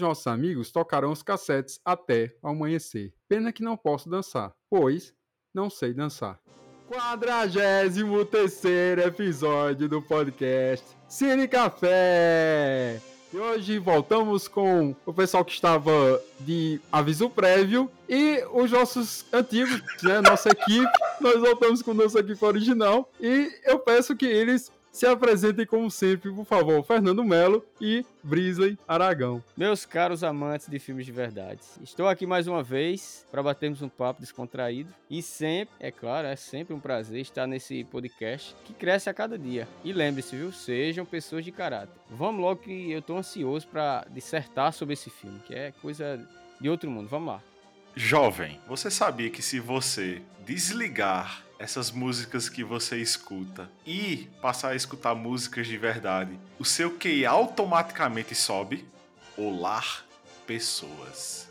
Nossos amigos tocarão os cassetes até amanhecer. Pena que não posso dançar, pois não sei dançar. 43 episódio do podcast Cine Café! E hoje voltamos com o pessoal que estava de aviso prévio e os nossos antigos, né, nossa equipe. Nós voltamos com nossa equipe original e eu peço que eles se apresentem como sempre, por favor, Fernando Melo e Brisley Aragão. Meus caros amantes de filmes de verdade, estou aqui mais uma vez para batermos um papo descontraído e sempre, é claro, é sempre um prazer estar nesse podcast que cresce a cada dia. E lembre-se, viu, sejam pessoas de caráter. Vamos logo que eu estou ansioso para dissertar sobre esse filme, que é coisa de outro mundo. Vamos lá. Jovem, você sabia que se você desligar essas músicas que você escuta e passar a escutar músicas de verdade, o seu QI automaticamente sobe. Olá, pessoas.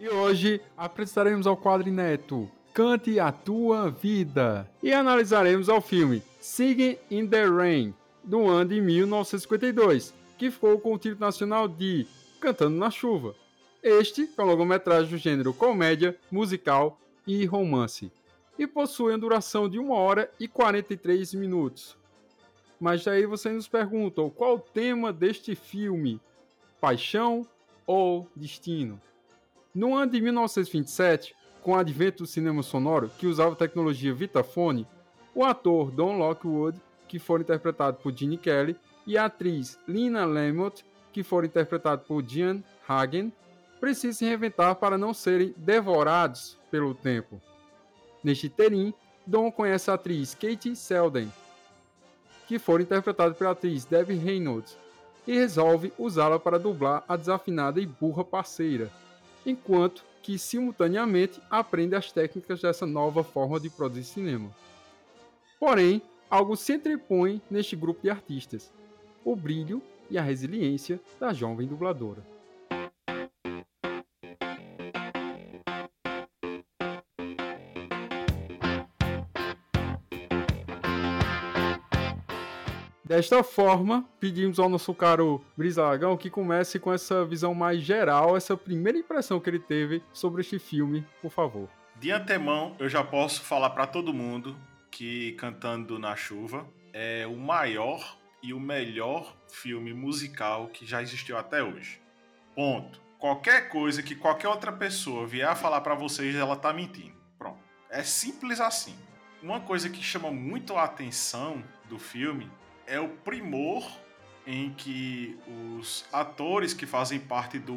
E hoje apresentaremos ao quadro inédito Cante a Tua Vida. E analisaremos o filme Singing in the Rain, do ano de 1952, que ficou com o título nacional de Cantando na Chuva. Este é um longometragem do gênero comédia, musical e romance, e possui uma duração de 1 hora e 43 minutos. Mas daí você nos pergunta qual o tema deste filme? Paixão ou destino? No ano de 1927, com o advento do cinema sonoro, que usava tecnologia Vitafone, o ator Don Lockwood, que foi interpretado por Gene Kelly, e a atriz Lina Lamott, que foi interpretado por Jean Hagen, precisam se reinventar para não serem devorados pelo tempo. Neste terim, Don conhece a atriz Katie Selden, que foi interpretada pela atriz Debbie Reynolds, e resolve usá-la para dublar a desafinada e burra parceira, enquanto que simultaneamente aprende as técnicas dessa nova forma de produzir cinema. Porém, algo se entrepõe neste grupo de artistas: o brilho e a resiliência da jovem dubladora. Desta forma, pedimos ao nosso caro Brisa Lagão que comece com essa visão mais geral, essa primeira impressão que ele teve sobre este filme, por favor. De antemão, eu já posso falar para todo mundo que Cantando na Chuva é o maior e o melhor filme musical que já existiu até hoje. Ponto. Qualquer coisa que qualquer outra pessoa vier a falar para vocês, ela tá mentindo. Pronto. É simples assim. Uma coisa que chama muito a atenção do filme é o primor em que os atores que fazem parte do,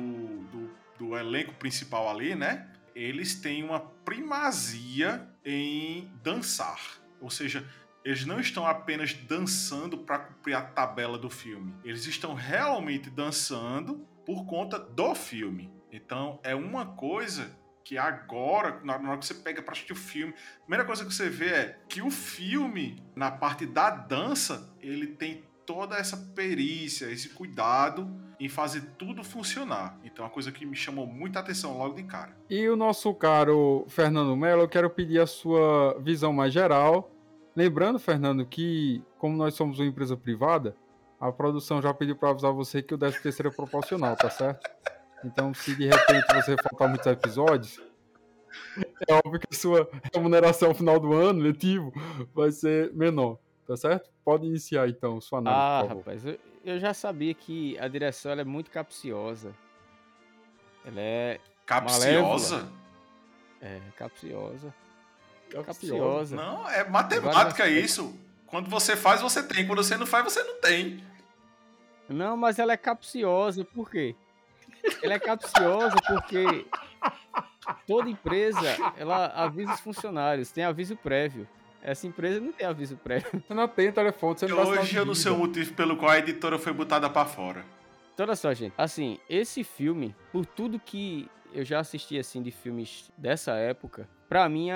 do, do elenco principal ali, né? Eles têm uma primazia em dançar. Ou seja, eles não estão apenas dançando para cumprir a tabela do filme. Eles estão realmente dançando por conta do filme. Então é uma coisa que agora, na hora que você pega para assistir o filme, a primeira coisa que você vê é que o filme, na parte da dança, ele tem toda essa perícia, esse cuidado em fazer tudo funcionar. Então, é uma coisa que me chamou muita atenção logo de cara. E o nosso caro Fernando Mello, eu quero pedir a sua visão mais geral. Lembrando, Fernando, que como nós somos uma empresa privada, a produção já pediu para avisar você que o 13 terceiro é proporcional, tá certo? Então, se de repente você faltar muitos episódios, é óbvio que a sua remuneração no final do ano, letivo, vai ser menor, tá certo? Pode iniciar então sua análise. Ah, rapaz, eu, eu, já sabia que a direção é muito capciosa. Ela é. Capciosa? Malévola. É, capciosa. capciosa. Não, é matemática isso. Quando você faz, você tem. Quando você não faz, você não tem. Não, mas ela é capciosa, por quê? Ela é capciosa porque toda empresa ela avisa os funcionários, tem aviso prévio. Essa empresa não tem aviso prévio. Você não tem telefone, você não Hoje eu não sei o motivo pelo qual a editora foi botada para fora. Então, olha só, gente. Assim, esse filme, por tudo que eu já assisti assim de filmes dessa época, para mim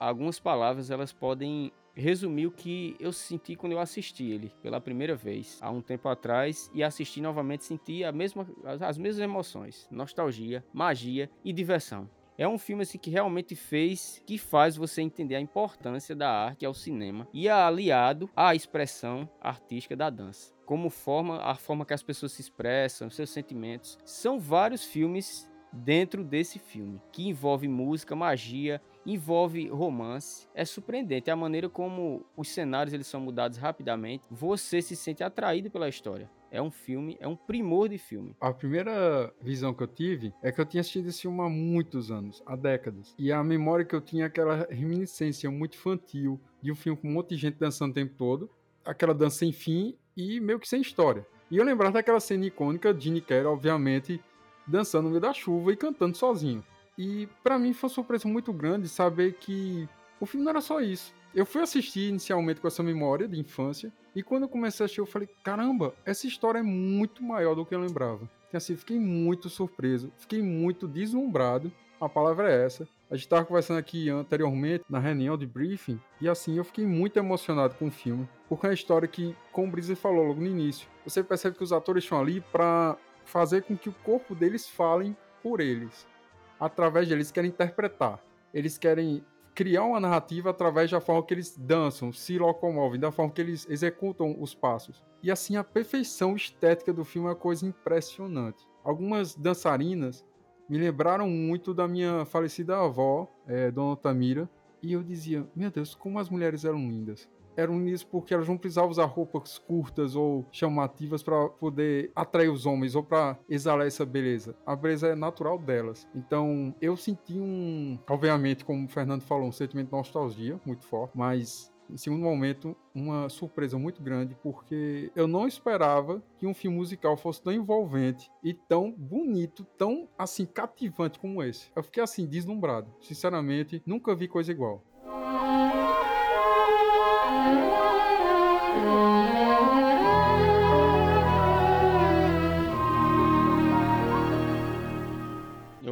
algumas palavras elas podem resumir o que eu senti quando eu assisti ele pela primeira vez, há um tempo atrás, e assisti novamente, senti a mesma, as mesmas emoções: nostalgia, magia e diversão. É um filme assim, que realmente fez, que faz você entender a importância da arte ao cinema e é aliado à expressão artística da dança. Como forma, a forma que as pessoas se expressam, seus sentimentos. São vários filmes dentro desse filme, que envolve música, magia, envolve romance. É surpreendente a maneira como os cenários eles são mudados rapidamente. Você se sente atraído pela história. É um filme, é um primor de filme. A primeira visão que eu tive é que eu tinha assistido esse filme há muitos anos, há décadas. E a memória que eu tinha é aquela reminiscência muito infantil de um filme com um monte de gente dançando o tempo todo, aquela dança sem fim e meio que sem história. E eu lembrava daquela cena icônica de Kelly, obviamente, dançando no meio da chuva e cantando sozinho. E para mim foi uma surpresa muito grande saber que o filme não era só isso. Eu fui assistir inicialmente com essa memória de infância, e quando eu comecei a assistir, eu falei: caramba, essa história é muito maior do que eu lembrava. Então, assim, fiquei muito surpreso, fiquei muito deslumbrado. A palavra é essa. A gente estava conversando aqui anteriormente na reunião de briefing, e assim, eu fiquei muito emocionado com o filme, porque é uma história que, como o Brise falou logo no início, você percebe que os atores estão ali para fazer com que o corpo deles falem por eles. Através deles, eles querem interpretar. Eles querem criar uma narrativa através da forma que eles dançam, se locomovem, da forma que eles executam os passos. E assim, a perfeição estética do filme é uma coisa impressionante. Algumas dançarinas me lembraram muito da minha falecida avó, é, Dona Tamira, e eu dizia: Meu Deus, como as mulheres eram lindas eram nisso porque elas não precisavam usar roupas curtas ou chamativas para poder atrair os homens ou para exalar essa beleza. A beleza é natural delas. Então, eu senti um, obviamente, como o Fernando falou, um sentimento de nostalgia muito forte, mas em segundo momento, uma surpresa muito grande, porque eu não esperava que um filme musical fosse tão envolvente e tão bonito, tão assim cativante como esse. Eu fiquei assim deslumbrado. Sinceramente, nunca vi coisa igual.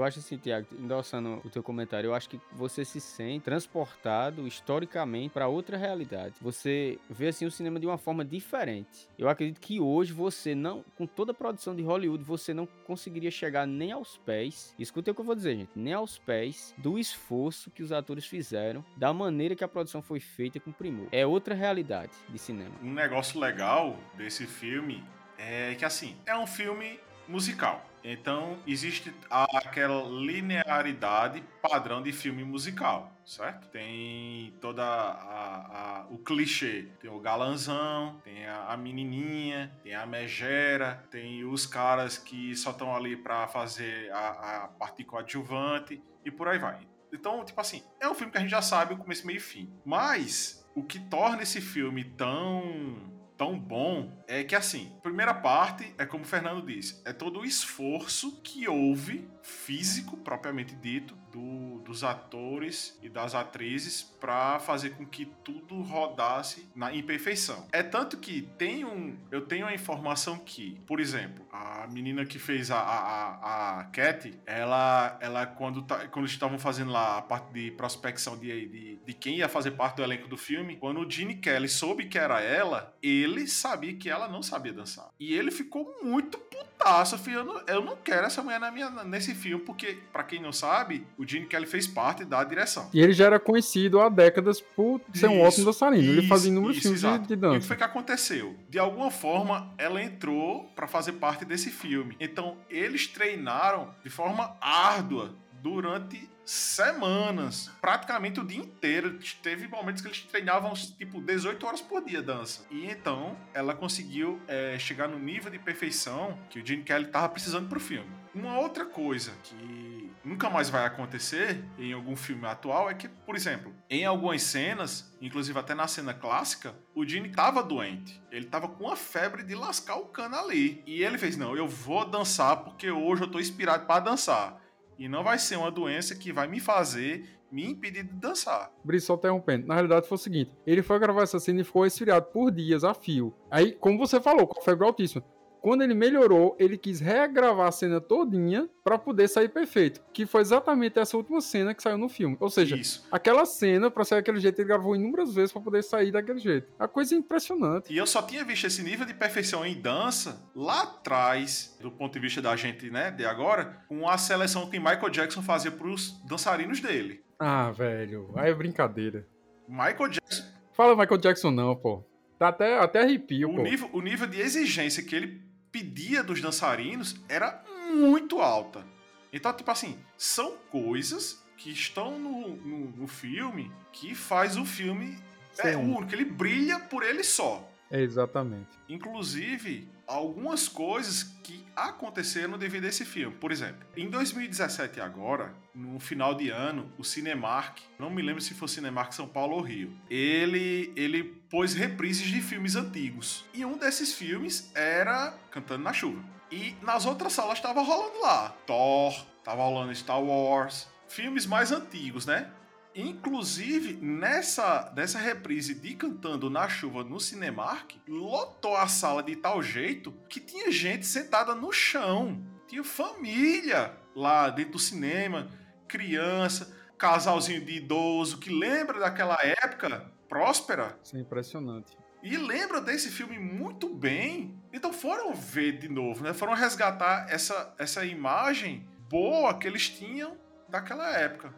Acho assim, Tiago, endossando o teu comentário, eu acho que você se sente transportado historicamente para outra realidade. Você vê assim o cinema de uma forma diferente. Eu acredito que hoje você não, com toda a produção de Hollywood, você não conseguiria chegar nem aos pés. Escuta o que eu vou dizer, gente, nem aos pés do esforço que os atores fizeram, da maneira que a produção foi feita com primor. É outra realidade de cinema. Um negócio legal desse filme é que assim, é um filme musical. Então, existe aquela linearidade padrão de filme musical, certo? Tem toda a, a, o clichê. Tem o galanzão, tem a, a, menininha, tem a megera, tem os caras que só estão ali para fazer a, a parte coadjuvante e por aí vai. Então, tipo assim, é um filme que a gente já sabe o começo, meio e fim. Mas, o que torna esse filme tão tão bom é que assim, primeira parte é como o Fernando disse, é todo o esforço que houve físico propriamente dito do, dos atores e das atrizes para fazer com que tudo rodasse na imperfeição. É tanto que tem um, eu tenho a informação que, por exemplo, a menina que fez a a, a Cat, ela ela quando tá, quando estavam fazendo lá a parte de prospecção de, de, de quem ia fazer parte do elenco do filme, quando o Gene Kelly soube que era ela, ele sabia que ela não sabia dançar. E ele ficou muito putaço, filho, eu não, eu não quero essa mulher na minha, nesse filme, porque, para quem não sabe, o Gene Kelly fez parte da direção. E ele já era conhecido há décadas por ser isso, um ótimo dançarino. Ele fazia inúmeros filmes de, de dança. E o que foi que aconteceu? De alguma forma, ela entrou para fazer parte desse filme. Então, eles treinaram de forma árdua durante semanas, praticamente o dia inteiro. Teve momentos que eles treinavam tipo 18 horas por dia dança. E então ela conseguiu é, chegar no nível de perfeição que o Gene Kelly tava precisando pro filme. Uma outra coisa que nunca mais vai acontecer em algum filme atual é que, por exemplo, em algumas cenas, inclusive até na cena clássica, o Gene tava doente. Ele tava com uma febre de lascar o cano ali. E ele fez: Não, eu vou dançar porque hoje eu tô inspirado para dançar. E não vai ser uma doença que vai me fazer me impedir de dançar. Brice, só interrompendo. Na realidade foi o seguinte: ele foi gravar essa cena e ficou esfriado por dias a fio. Aí, como você falou, com a febre altíssima. Quando ele melhorou, ele quis regravar a cena todinha para poder sair perfeito. Que foi exatamente essa última cena que saiu no filme. Ou seja, Isso. aquela cena, pra sair daquele jeito, ele gravou inúmeras vezes para poder sair daquele jeito. A coisa é impressionante. E eu só tinha visto esse nível de perfeição em dança lá atrás, do ponto de vista da gente, né, de agora, com a seleção que Michael Jackson fazia pros dançarinos dele. Ah, velho, aí é brincadeira. Michael Jackson, Fala Michael Jackson não, pô. Tá até, até arrepio, o pô. nível, o nível de exigência que ele pedia dos dançarinos era muito alta. Então, tipo assim, são coisas que estão no, no, no filme que faz o filme é Sim. único, ele brilha por ele só. É, exatamente. Inclusive, algumas coisas que aconteceram devido a esse filme. Por exemplo, em 2017 agora, no final de ano, o Cinemark, não me lembro se foi Cinemark São Paulo ou Rio, ele, ele pôs reprises de filmes antigos. E um desses filmes era Cantando na Chuva. E nas outras salas estava rolando lá Thor, tava rolando Star Wars, filmes mais antigos, né? Inclusive, nessa, nessa reprise de Cantando na Chuva no Cinemark, lotou a sala de tal jeito que tinha gente sentada no chão. Tinha família lá dentro do cinema, criança, casalzinho de idoso que lembra daquela época próspera Isso é impressionante. e lembra desse filme muito bem. Então foram ver de novo, né? Foram resgatar essa, essa imagem boa que eles tinham daquela época.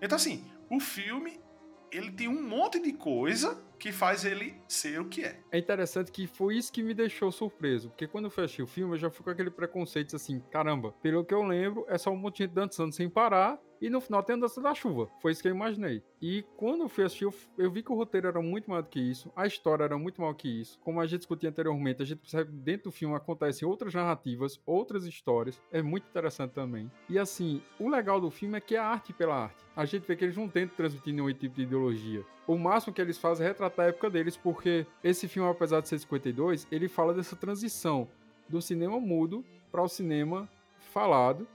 Então assim, o filme ele tem um monte de coisa que faz ele ser o que é. É interessante que foi isso que me deixou surpreso, porque quando eu fechei o filme, eu já fui com aquele preconceito assim, caramba, pelo que eu lembro, é só um monte de gente dançando sem parar, e no final tem a dança da chuva. Foi isso que eu imaginei. E quando eu fui assistir, eu, eu vi que o roteiro era muito maior do que isso, a história era muito maior que isso. Como a gente discutia anteriormente, a gente percebe que dentro do filme acontecem outras narrativas, outras histórias. É muito interessante também. E assim, o legal do filme é que é arte pela arte. A gente vê que eles não tentam transmitir nenhum tipo de ideologia. O máximo que eles fazem é retratar a época deles, porque esse filme, apesar de ser 52, ele fala dessa transição do cinema mudo para o cinema falado,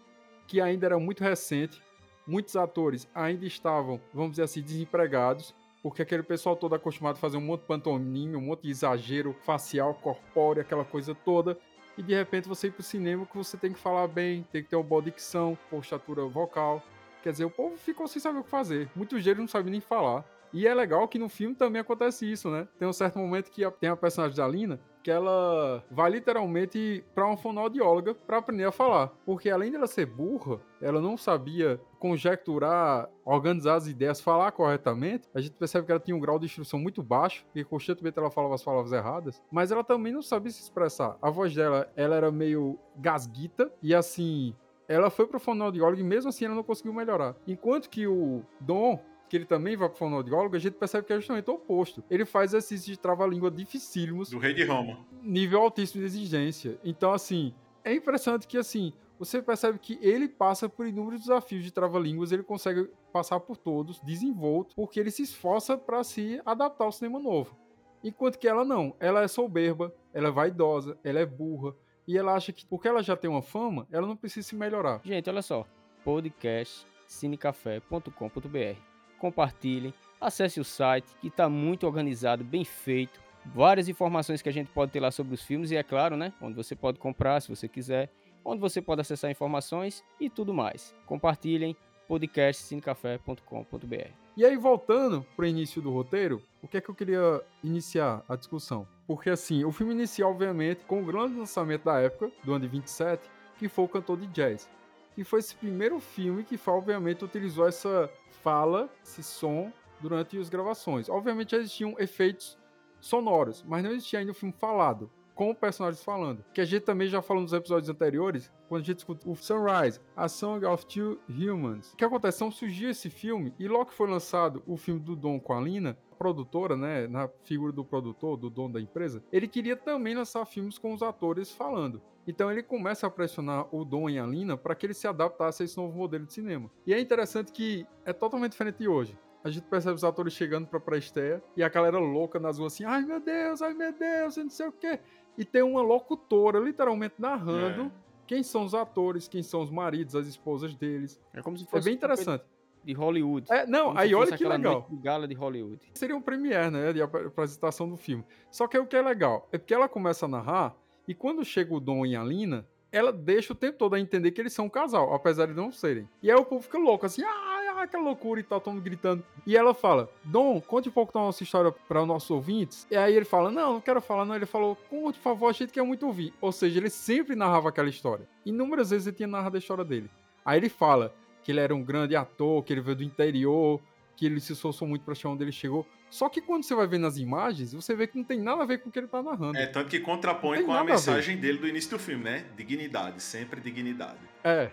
que ainda era muito recente. Muitos atores ainda estavam, vamos dizer assim, desempregados, porque aquele pessoal todo acostumado a fazer um monte de pantomime, um monte de exagero facial, corpóreo, aquela coisa toda. E de repente você ir pro cinema que você tem que falar bem, tem que ter uma boa dicção, postatura vocal. Quer dizer, o povo ficou sem saber o que fazer. Muitos deles não sabem nem falar. E é legal que no filme também acontece isso, né? Tem um certo momento que tem a personagem da Lina que ela vai literalmente pra uma fonoaudióloga pra aprender a falar. Porque além dela ser burra, ela não sabia conjecturar, organizar as ideias, falar corretamente. A gente percebe que ela tinha um grau de instrução muito baixo, porque constantemente ela falava as palavras erradas, mas ela também não sabia se expressar. A voz dela, ela era meio gasguita e assim, ela foi pro fonoaudiólogo e mesmo assim ela não conseguiu melhorar. Enquanto que o Dom, que ele também vai pro fonoaudiólogo, a gente percebe que é justamente o oposto. Ele faz exercícios de trava-língua dificílimos, Do Rei de Roma. nível altíssimo de exigência. Então, assim, é impressionante que, assim, você percebe que ele passa por inúmeros desafios de trava-línguas, ele consegue passar por todos, desenvolto, porque ele se esforça para se adaptar ao cinema novo. Enquanto que ela não, ela é soberba, ela é vaidosa, ela é burra, e ela acha que porque ela já tem uma fama, ela não precisa se melhorar. Gente, olha só. Podcast cinecafé.com.br. Compartilhem, acesse o site que está muito organizado, bem feito. Várias informações que a gente pode ter lá sobre os filmes e é claro, né? Onde você pode comprar se você quiser, onde você pode acessar informações e tudo mais. Compartilhem podcastcinecafé.com.br. E aí, voltando pro início do roteiro, o que é que eu queria iniciar a discussão? Porque, assim, o filme inicia, obviamente, com o grande lançamento da época, do ano de 27, que foi o Cantor de Jazz. Que foi esse primeiro filme que, obviamente, utilizou essa fala, esse som, durante as gravações. Obviamente, já existiam efeitos sonoros, mas não existia ainda o filme falado, com personagens falando. Que a gente também já falou nos episódios anteriores, quando a gente escuta o Sunrise, A Song of Two Humans. O que acontece? Então surgiu esse filme, e logo que foi lançado o filme do Dom com a Lina, a produtora, né, na figura do produtor, do dono da empresa, ele queria também lançar filmes com os atores falando. Então ele começa a pressionar o Dom e a Lina para que ele se adaptasse a esse novo modelo de cinema. E é interessante que é totalmente diferente de hoje. A gente percebe os atores chegando pra pré-estreia e a galera louca nas ruas assim, ai meu Deus, ai meu Deus, não sei o quê. E tem uma locutora literalmente narrando É. quem são os atores, quem são os maridos, as esposas deles. É como se É fosse bem um papel interessante. de Hollywood. É, não, Como aí olha que legal. gala de Hollywood. Seria um premiere, né, de ap- apresentação do filme. Só que o que é legal é porque ela começa a narrar E quando chega o Dom e a Lina, ela deixa o tempo todo a entender que eles são um casal, apesar de não serem. E aí o povo fica louco, assim, ah, ah aquela loucura e tal, todo mundo gritando. E ela fala, Dom, conte um pouco da nossa história para os nossos ouvintes. E aí ele fala, não, não quero falar, não. Ele falou, conte, por favor, a gente quer muito ouvir. Ou seja, ele sempre narrava aquela história. Inúmeras vezes ele tinha narrado a história dele. Aí ele fala que ele era um grande ator, que ele veio do interior, que ele se esforçou muito para chegar onde ele chegou. Só que quando você vai ver nas imagens, você vê que não tem nada a ver com o que ele tá narrando. É, tanto que contrapõe com a mensagem a dele do início do filme, né? Dignidade, sempre dignidade. É.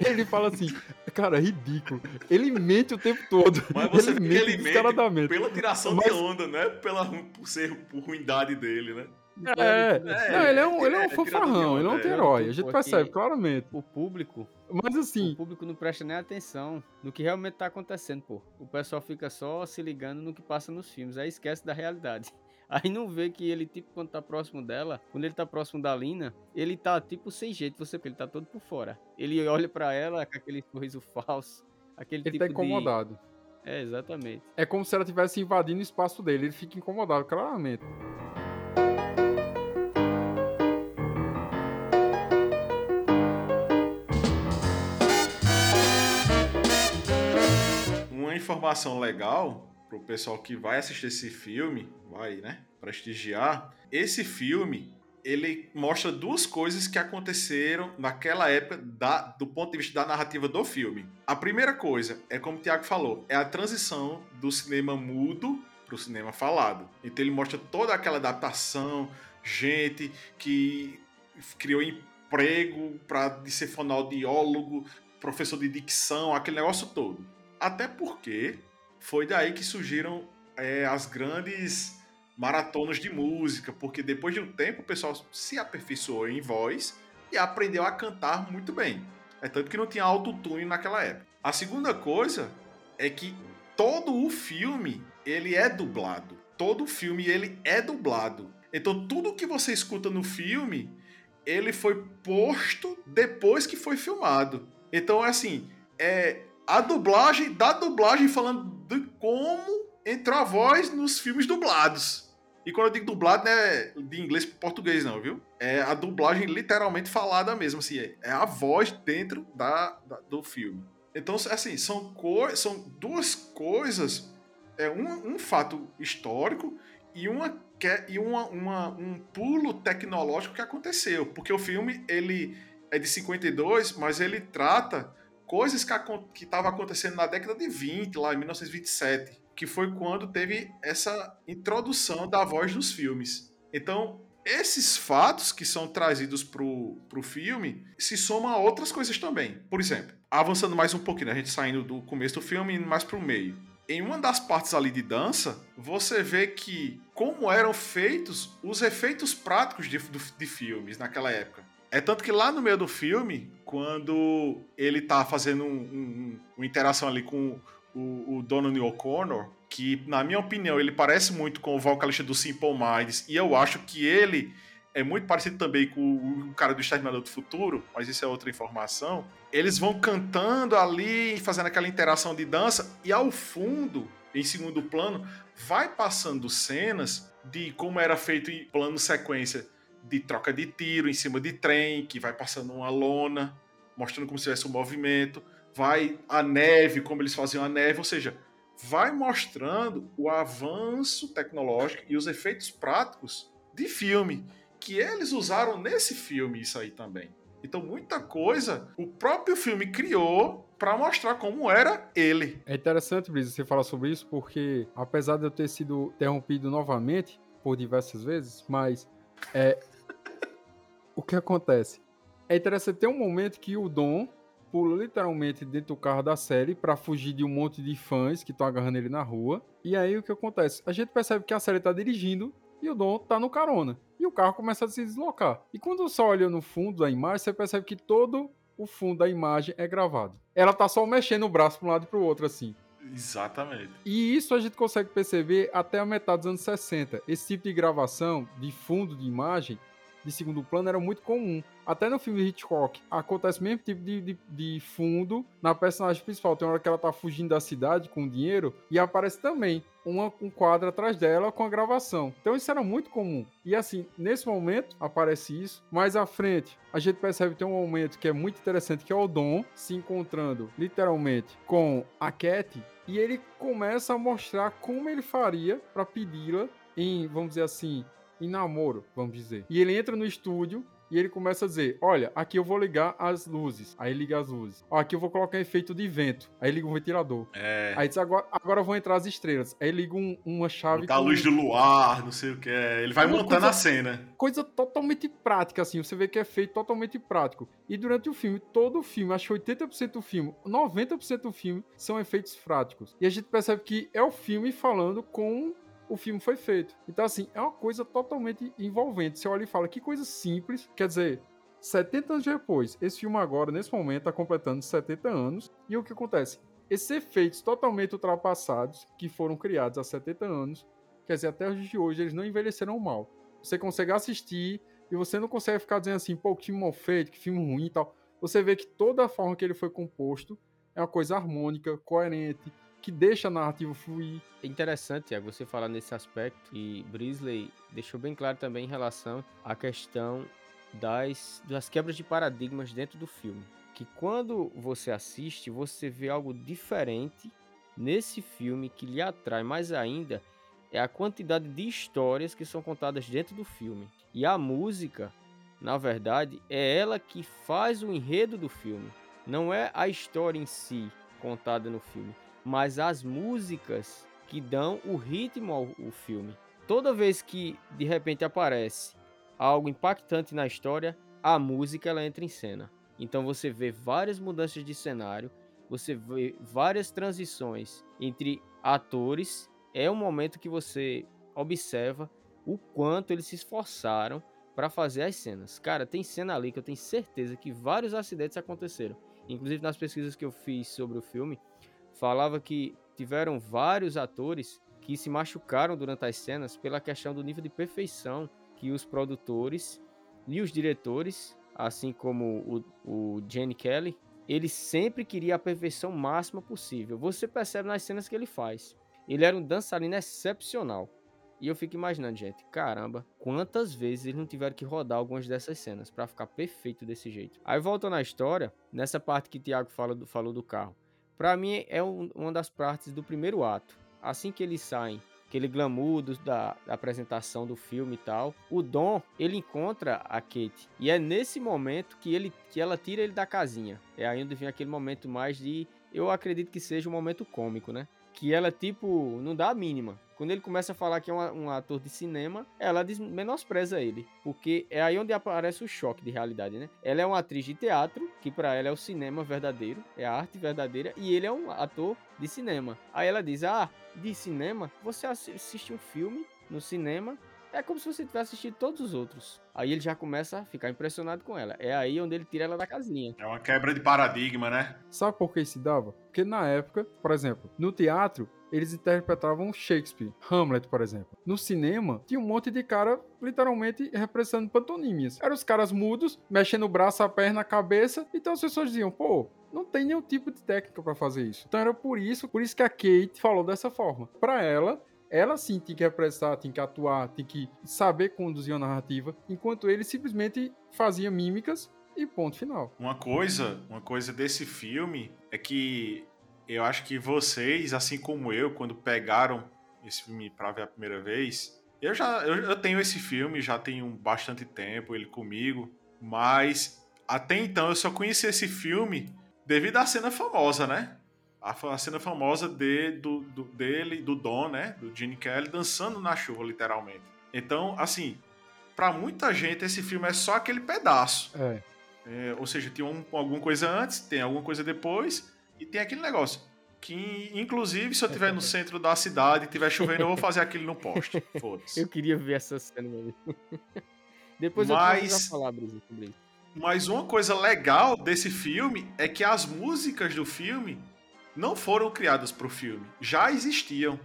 Ele fala assim, cara, é ridículo. Ele mente o tempo todo. Mas você ele mente, ele mente pela tiração Mas... de onda, né? Pela, por ser por ruindade dele, né? É, é, não, ele é um, ele é um é, fanfarrão, ele é um anti-herói, a gente percebe claramente. O público. Mas assim. O público não presta nem atenção no que realmente tá acontecendo, pô. O pessoal fica só se ligando no que passa nos filmes, aí esquece da realidade. Aí não vê que ele, tipo, quando tá próximo dela, quando ele tá próximo da Lina, ele tá, tipo, sem jeito, você ele tá todo por fora. Ele olha para ela com aquele sorriso falso, aquele ele tipo tá incomodado. De... É, exatamente. É como se ela estivesse invadindo o espaço dele, ele fica incomodado, claramente. informação legal pro pessoal que vai assistir esse filme, vai, né, prestigiar. Esse filme, ele mostra duas coisas que aconteceram naquela época da, do ponto de vista da narrativa do filme. A primeira coisa é como o Tiago falou, é a transição do cinema mudo para o cinema falado. Então ele mostra toda aquela adaptação, gente que criou emprego para ser fonoaudiólogo, professor de dicção, aquele negócio todo. Até porque foi daí que surgiram é, as grandes maratonas de música, porque depois de um tempo o pessoal se aperfeiçoou em voz e aprendeu a cantar muito bem. É tanto que não tinha autotune naquela época. A segunda coisa é que todo o filme ele é dublado. Todo o filme ele é dublado. Então tudo que você escuta no filme ele foi posto depois que foi filmado. Então assim, é a dublagem da dublagem falando como entrou a voz nos filmes dublados. E quando eu digo dublado, não é de inglês para português, não, viu? É a dublagem literalmente falada mesmo, assim, é, a voz dentro da, da do filme. Então, assim, são, co são duas coisas, é um, um fato histórico e, uma, e uma, uma, um pulo tecnológico que aconteceu. Porque o filme, ele é de 52, mas ele trata coisas que estavam acontecendo na década de 20, lá em 1927, que foi quando teve essa introdução da voz nos filmes. Então, esses fatos que são trazidos para o filme se somam a outras coisas também. Por exemplo, avançando mais um pouquinho, né, a gente saindo do começo do filme e indo mais para o meio. Em uma das partes ali de dança, você vê que como eram feitos os efeitos práticos de, de filmes naquela época. É tanto que lá no meio do filme, quando ele tá fazendo um, um, uma interação ali com o, o Donald O'Connor, que, na minha opinião, ele parece muito com o vocalista do Simple Minds, e eu acho que ele é muito parecido também com o, cara do Exterminador do Futuro, mas isso é outra informação. Eles vão cantando ali, fazendo aquela interação de dança, e ao fundo, em segundo plano, vai passando cenas de como era feito em plano sequência de troca de tiro em cima de trem, que vai passando uma lona, mostrando como se tivesse um movimento, vai a neve, como eles faziam a neve, ou seja, vai mostrando o avanço tecnológico e os efeitos práticos de filme, que eles usaram nesse filme isso aí também. Então muita coisa o próprio filme criou para mostrar como era ele. É interessante, Brisa, você falar sobre isso, porque apesar de eu ter sido interrompido novamente por diversas vezes, mas é, o que acontece? É interessante ter um momento que o Dom pula literalmente dentro do carro da série para fugir de um monte de fãs que estão agarrando ele na rua. E aí o que acontece? A gente percebe que a série tá dirigindo e o Dom tá no carona. E o carro começa a se deslocar. E quando você olha no fundo da imagem, você percebe que todo o fundo da imagem é gravado. Ela tá só mexendo o braço para um lado e para o outro assim. Exatamente. E isso a gente consegue perceber até a metade dos anos 60. Esse tipo de gravação de fundo de imagem de segundo plano era muito comum. Até no filme Hitchcock, acontece o mesmo tipo de, de, de, fundo na personagem principal. Tem uma hora que ela tá fugindo da cidade com dinheiro e aparece também uma, um quadro atrás dela com a gravação. Então isso era muito comum. E assim, nesse momento aparece isso. Mais à frente, a gente percebe que tem um momento que é muito interessante, que é o Dom se encontrando literalmente com a Cat e ele começa a mostrar como ele faria para pedi-la em, vamos dizer assim, em namoro, vamos dizer. E ele entra no estúdio e ele começa a dizer: Olha, aqui eu vou ligar as luzes. Aí liga as luzes. Ó, aqui eu vou colocar efeito de vento. Aí liga um ventilador. É. Aí diz: Agora, agora vão entrar as estrelas. Aí liga um, uma chave. Botar a luz do luar, não sei o que. É. Ele vai é montando coisa, a cena. Coisa totalmente prática, assim. Você vê que é feito totalmente prático. E durante o filme, todo o filme, acho que 80% do filme, 90% do filme são efeitos práticos. E a gente percebe que é o filme falando com o filme foi feito. Então, assim, é uma coisa totalmente envolvente. Você olha e fala, que coisa simples. Quer dizer, 70 anos depois, esse filme agora, nesse momento, está completando 70 anos. E o que acontece? Esses efeitos totalmente ultrapassados, que foram criados há 70 anos, quer dizer, até dias de hoje, eles não envelheceram mal. Você consegue assistir e você não consegue ficar dizendo assim, pô, que filme mal feito, que filme ruim e tal. Você vê que toda a forma que ele foi composto é uma coisa harmônica, coerente, que deixa a narrativa fluir. É interessante, você falar nesse aspecto e Brisley deixou bem claro também em relação à questão das, das quebras de paradigmas dentro do filme. Que quando você assiste, você vê algo diferente nesse filme que lhe atrai mais ainda é a quantidade de histórias que são contadas dentro do filme. E a música, na verdade, é ela que faz o enredo do filme. Não é a história em si contada no filme mas as músicas que dão o ritmo ao, ao filme. Toda vez que de repente aparece algo impactante na história, a música ela entra em cena. Então você vê várias mudanças de cenário, você vê várias transições entre atores. É um momento que você observa o quanto eles se esforçaram para fazer as cenas. Cara, tem cena ali que eu tenho certeza que vários acidentes aconteceram. Inclusive nas pesquisas que eu fiz sobre o filme, falava que tiveram vários atores que se machucaram durante as cenas pela questão do nível de perfeição que os produtores e os diretores, assim como o, o Kelly, ele sempre queria a perfeição máxima possível. Você percebe nas cenas que ele faz. Ele era um dançarino excepcional. E eu fico imaginando, gente, caramba, quantas vezes eles não tiveram que rodar algumas dessas cenas para ficar perfeito desse jeito. Aí voltando à história, nessa parte que o Thiago fala do, falou do carro. Para mim é um, uma das partes do primeiro ato. Assim que eles saem, aquele glamour do, da, da, apresentação do filme e tal, o Dom ele encontra a Kate e é nesse momento que ele que ela tira ele da casinha. É aí onde vem aquele momento mais de, eu acredito que seja um momento cômico, né? Que ela tipo não dá a mínima. Quando ele começa a falar que é um, um ator de cinema, ela menospreza ele. Porque é aí onde aparece o choque de realidade, né? Ela é uma atriz de teatro, que para ela é o cinema verdadeiro, é a arte verdadeira, e ele é um ator de cinema. Aí ela diz: Ah, de cinema? Você assiste um filme no cinema é como se você tivesse assistido todos os outros. Aí ele já começa a ficar impressionado com ela. É aí onde ele tira ela da casinha. É uma quebra de paradigma, né? Sabe por que isso dava? Porque na época, por exemplo, no teatro, eles interpretavam Shakespeare, Hamlet, por exemplo. No cinema, tinha um monte de cara literalmente representando pantonímias. Eram os caras mudos, mexendo o braço, a perna, a cabeça. Então as pessoas diziam, pô, não tem nenhum tipo de técnica para fazer isso. Então era por isso, por isso que a Kate falou dessa forma. Para ela, ela sim tem que representar, tem que atuar, tem que saber conduzir a narrativa, enquanto ele simplesmente fazia mímicas e ponto final. Uma coisa, uma coisa desse filme é que eu acho que vocês, assim como eu, quando pegaram esse filme para ver a primeira vez, eu já eu, eu tenho esse filme, já tenho bastante tempo ele comigo, mas até então eu só conheci esse filme devido à cena famosa, né? A, a cena famosa de, do, do, dele, do Don, né? Do Gene Kelly, dançando na chuva, literalmente. Então, assim, para muita gente esse filme é só aquele pedaço. É. É, ou seja, tem um, alguma coisa antes, tem alguma coisa depois, e tem aquele negócio. Que, inclusive, se eu estiver no centro da cidade e estiver chovendo, eu vou fazer aquilo no poste. Foda-se. Eu queria ver essa cena mesmo. Depois Mas... eu vou falar, Brisa, sobre isso. Mas uma coisa legal desse filme é que as músicas do filme não foram criadas para o filme, já existiam.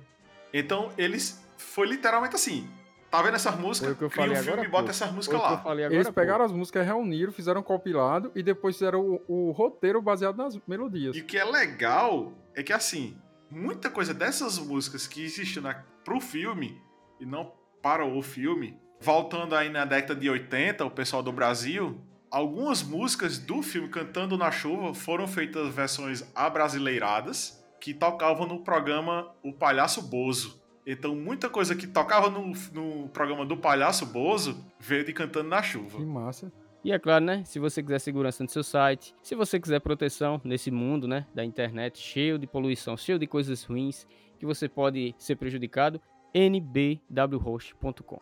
Então eles foi literalmente assim, Tá vendo essas músicas? Foi o que eu Cria falei um filme agora e bota essas músicas o que eu lá. falei agora Eles pegaram as músicas, reuniram, fizeram um compilado e depois fizeram o, o roteiro baseado nas melodias. E o que é legal é que, assim, muita coisa dessas músicas que existem na, pro filme e não para o filme, voltando aí na década de 80, o pessoal do Brasil, algumas músicas do filme Cantando na Chuva foram feitas versões abrasileiradas que tocavam no programa O Palhaço Bozo. Então, muita coisa que tocava no, no programa do Palhaço Bozo veio de Cantando na Chuva. Que massa. E é claro, né? Se você quiser segurança no seu site, se você quiser proteção nesse mundo, né, da internet cheio de poluição, cheio de coisas ruins, que você pode ser prejudicado, nbwhost.com.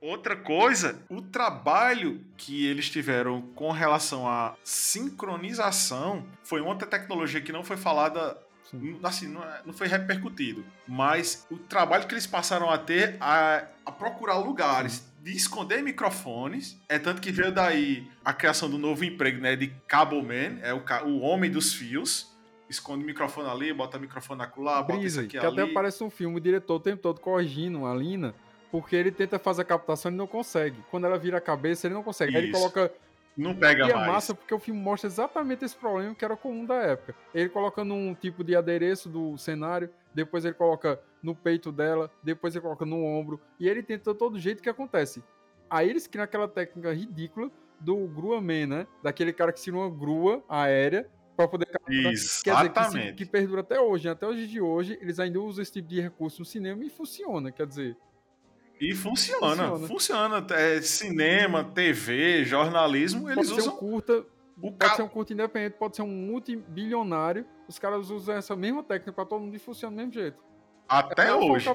Outra coisa, o trabalho que eles tiveram com relação à sincronização foi outra tecnologia que não foi falada, Sim. assim, não, é- não foi repercutido, mas o trabalho que eles passaram a ter a, a procurar lugares de esconder microfones, é tanto que veio daí a criação do novo emprego, né, de cable man, é o, o homem dos fios, esconde o microfone ali, bota o microfone acolá, bota isso Brisa, aqui que até ali. aparece um filme, o diretor o tempo todo corrigindo a Lina, porque ele tenta fazer a captação e não consegue. Quando ela vira a cabeça, ele não consegue. Aí ele Isso. coloca Não pega E é mais. massa porque o filme mostra exatamente esse problema que era comum da época. Ele colocando um tipo de adereço do cenário, depois ele coloca no peito dela, depois ele coloca no ombro, e ele tenta todo jeito que acontece. Aí eles criam aquela técnica ridícula do Grua Man, né? Daquele cara que tira uma grua aérea pra poder captar. Quer dizer, que, Exatamente. que perdura até hoje. né? Até hoje de hoje, eles ainda usam esse tipo de recurso no cinema e funciona. Quer dizer, E funciona, Funciona. funciona. É, cinema, TV, jornalismo, eles pode ser um usam curta, o Pode ca... ser um curto independente, pode ser um multibilionário. Os caras usam essa mesma técnica pra todo mundo e funciona do mesmo jeito. até É hoje.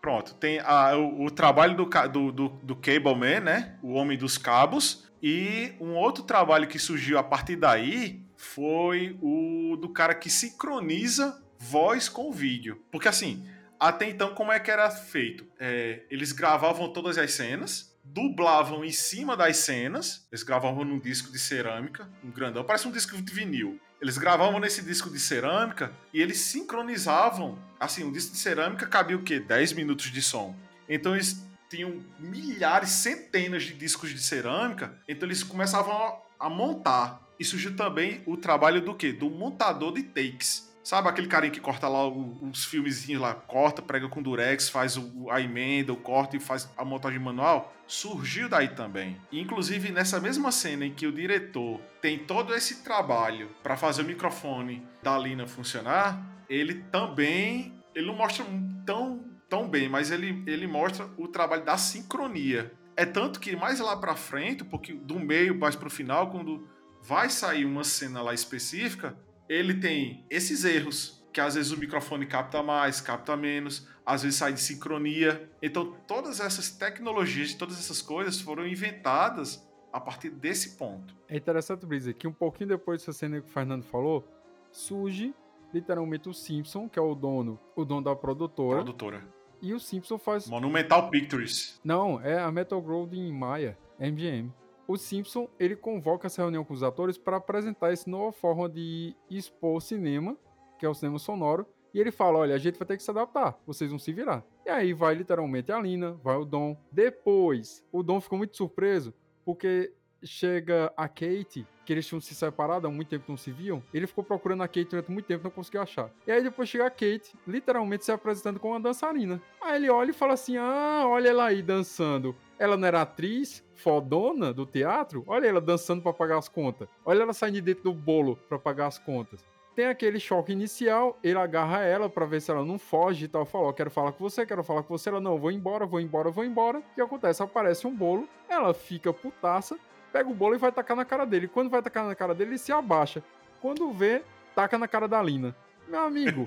Pronto, tem a- o, o trabalho do, do, do, do Cable Man, né? O Homem dos Cabos. E um outro trabalho que surgiu a partir daí foi o do cara que sincroniza voz com vídeo. Porque assim, até então, como é que era feito? É, eles gravavam todas as cenas, dublavam em cima das cenas, eles gravavam num disco de cerâmica, um grandão, parece um disco de vinil. Eles gravavam nesse disco de cerâmica e eles sincronizavam. Assim, um disco de cerâmica cabia o quê? 10 minutos de som. Então eles tinham milhares, centenas de discos de cerâmica, então eles começavam a, a montar. E surgiu também o trabalho do quê? Do montador de takes. Sabe aquele carinha que corta lá os filmezinhos lá, corta, prega com durex, faz a emenda, o corte e faz a montagem manual? Surgiu daí também. Inclusive, nessa mesma cena em que o diretor tem todo esse trabalho para fazer o microfone da Lina funcionar, ele também. Ele não mostra tão, tão bem, mas ele, ele mostra o trabalho da sincronia. É tanto que mais lá pra frente, um pouquinho do meio mais pro final, quando vai sair uma cena lá específica, ele tem esses erros, que às vezes o microfone capta mais, capta menos, às vezes sai de sincronia. Então, todas essas tecnologias, todas essas coisas foram inventadas a partir desse ponto. É interessante, Brisa, que um pouquinho depois dessa cena que o Fernando falou, surge literalmente o Simpson, que é o dono, o dono da produtora, Produtora. e o Simpson faz Monumental Pictures. Não, é a Metal Goldwyn Maia, MGM. O Simpson, ele convoca essa reunião com os atores para apresentar essa nova forma de expor o cinema, que é o cinema sonoro, e ele fala, olha, a gente vai ter que se adaptar, vocês vão se virar. E aí vai literalmente a Lina, vai o Dom. Depois, o Dom ficou muito surpreso, porque chega a Kate, que eles tinham se separado há muito tempo não se viam, ele ficou procurando a Kate durante muito tempo não conseguiu achar. E aí depois chega a Kate, literalmente se apresentando como uma dançarina. Aí ele olha e fala assim: Ah, olha ela aí dançando. Ela não era atriz fodona do teatro? Olha ela dançando pra pagar as contas. Olha ela saindo de dentro do bolo pra pagar as contas. Tem aquele choque inicial, ele agarra ela pra ver se ela não foge e tal. Falou, quero falar com você, quero falar com você. Ela, não, vou embora, vou embora, vou embora. O que acontece? Aparece um bolo, ela fica putaça, pega o bolo e vai tacar na cara dele. Quando vai tacar na cara dele, ele se abaixa. Quando vê, taca na cara da Lina. Meu amigo,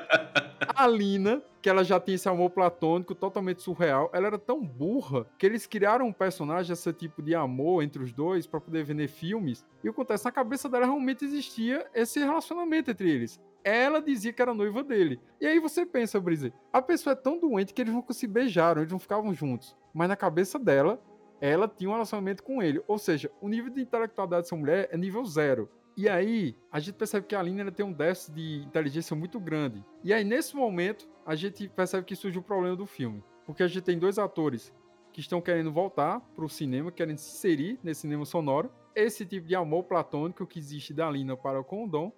a Lina, que ela já tinha esse amor platônico totalmente surreal, ela era tão burra que eles criaram um personagem, esse tipo de amor entre os dois, pra poder vender filmes. E o que acontece? Na cabeça dela realmente existia esse relacionamento entre eles. Ela dizia que era noiva dele. E aí você pensa, Brise, a pessoa é tão doente que eles nunca se beijaram, eles não ficavam juntos. Mas na cabeça dela, ela tinha um relacionamento com ele. Ou seja, o nível de intelectualidade dessa mulher é nível zero. E aí, a gente percebe que a Alina tem um déficit de inteligência muito grande. E aí, nesse momento, a gente percebe que surge o problema do filme. Porque a gente tem dois atores que estão querendo voltar para o cinema, querendo se inserir nesse cinema sonoro. Esse tipo de amor platônico que existe da Alina para o Condom.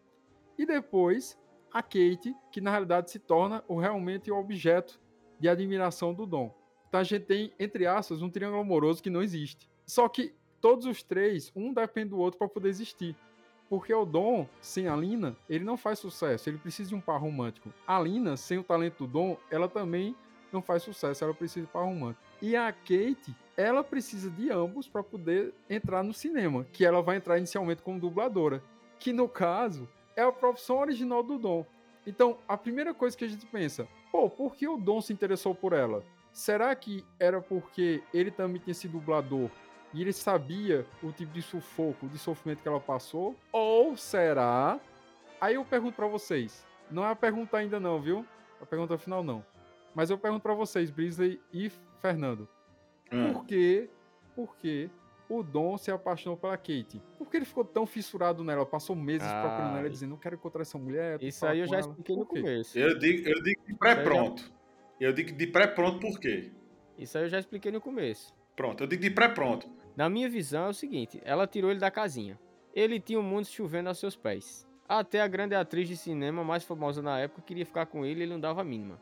E depois, a Kate, que na realidade se torna o realmente o objeto de admiração do Dom. Então a gente tem, entre aspas, um triângulo amoroso que não existe. Só que todos os três, um depende do outro para poder existir. Porque o Dom, sem a Lina, ele não faz sucesso, ele precisa de um par romântico. A Lina, sem o talento do Dom, ela também não faz sucesso, ela precisa de par romântico. E a Kate, ela precisa de ambos para poder entrar no cinema, que ela vai entrar inicialmente como dubladora, que no caso é a profissão original do Dom. Então, a primeira coisa que a gente pensa, pô, por que o Dom se interessou por ela? Será que era porque ele também tinha sido dublador e ele sabia o tipo de sufoco, de sofrimento que ela passou? Ou será? Aí eu pergunto para vocês. Não é a pergunta ainda não, viu? A pergunta final não. Mas eu pergunto para vocês, Brisley e Fernando. Hum. Por que, por que o Dom se apaixonou pela Kate? Por que ele ficou tão fissurado nela? Passou meses ah, procurando ela, dizendo, não quero encontrar essa mulher. Isso aí eu já ela. expliquei no começo. Eu digo, eu digo de pré-pronto. Eu digo de pré-pronto por quê? Isso aí eu já expliquei no começo. Pronto, eu digo de pré-pronto. Na minha visão é o seguinte, ela tirou ele da casinha. Ele tinha o mundo chovendo aos seus pés. Até a grande atriz de cinema mais famosa na época queria ficar com ele ele não dava a mínima.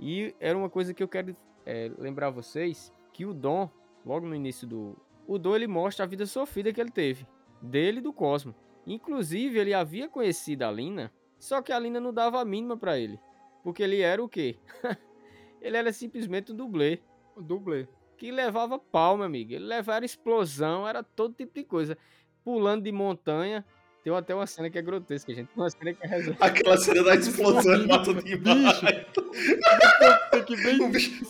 E era uma coisa que eu quero é, lembrar vocês, que o Dom, logo no início do... O Dom, ele mostra a vida sofrida que ele teve. Dele e do Cosmo. Inclusive, ele havia conhecido a Lina, só que a Lina não dava a mínima para ele. Porque ele era o quê? ele era simplesmente um dublê. Um dublê que levava pau, meu amigo. Ele levava explosão, era todo tipo de coisa. Pulando de montanha. Tem até uma cena que é grotesca, gente. Uma cena que é. Aquela cena da explosão é mata demais. Tem que bem...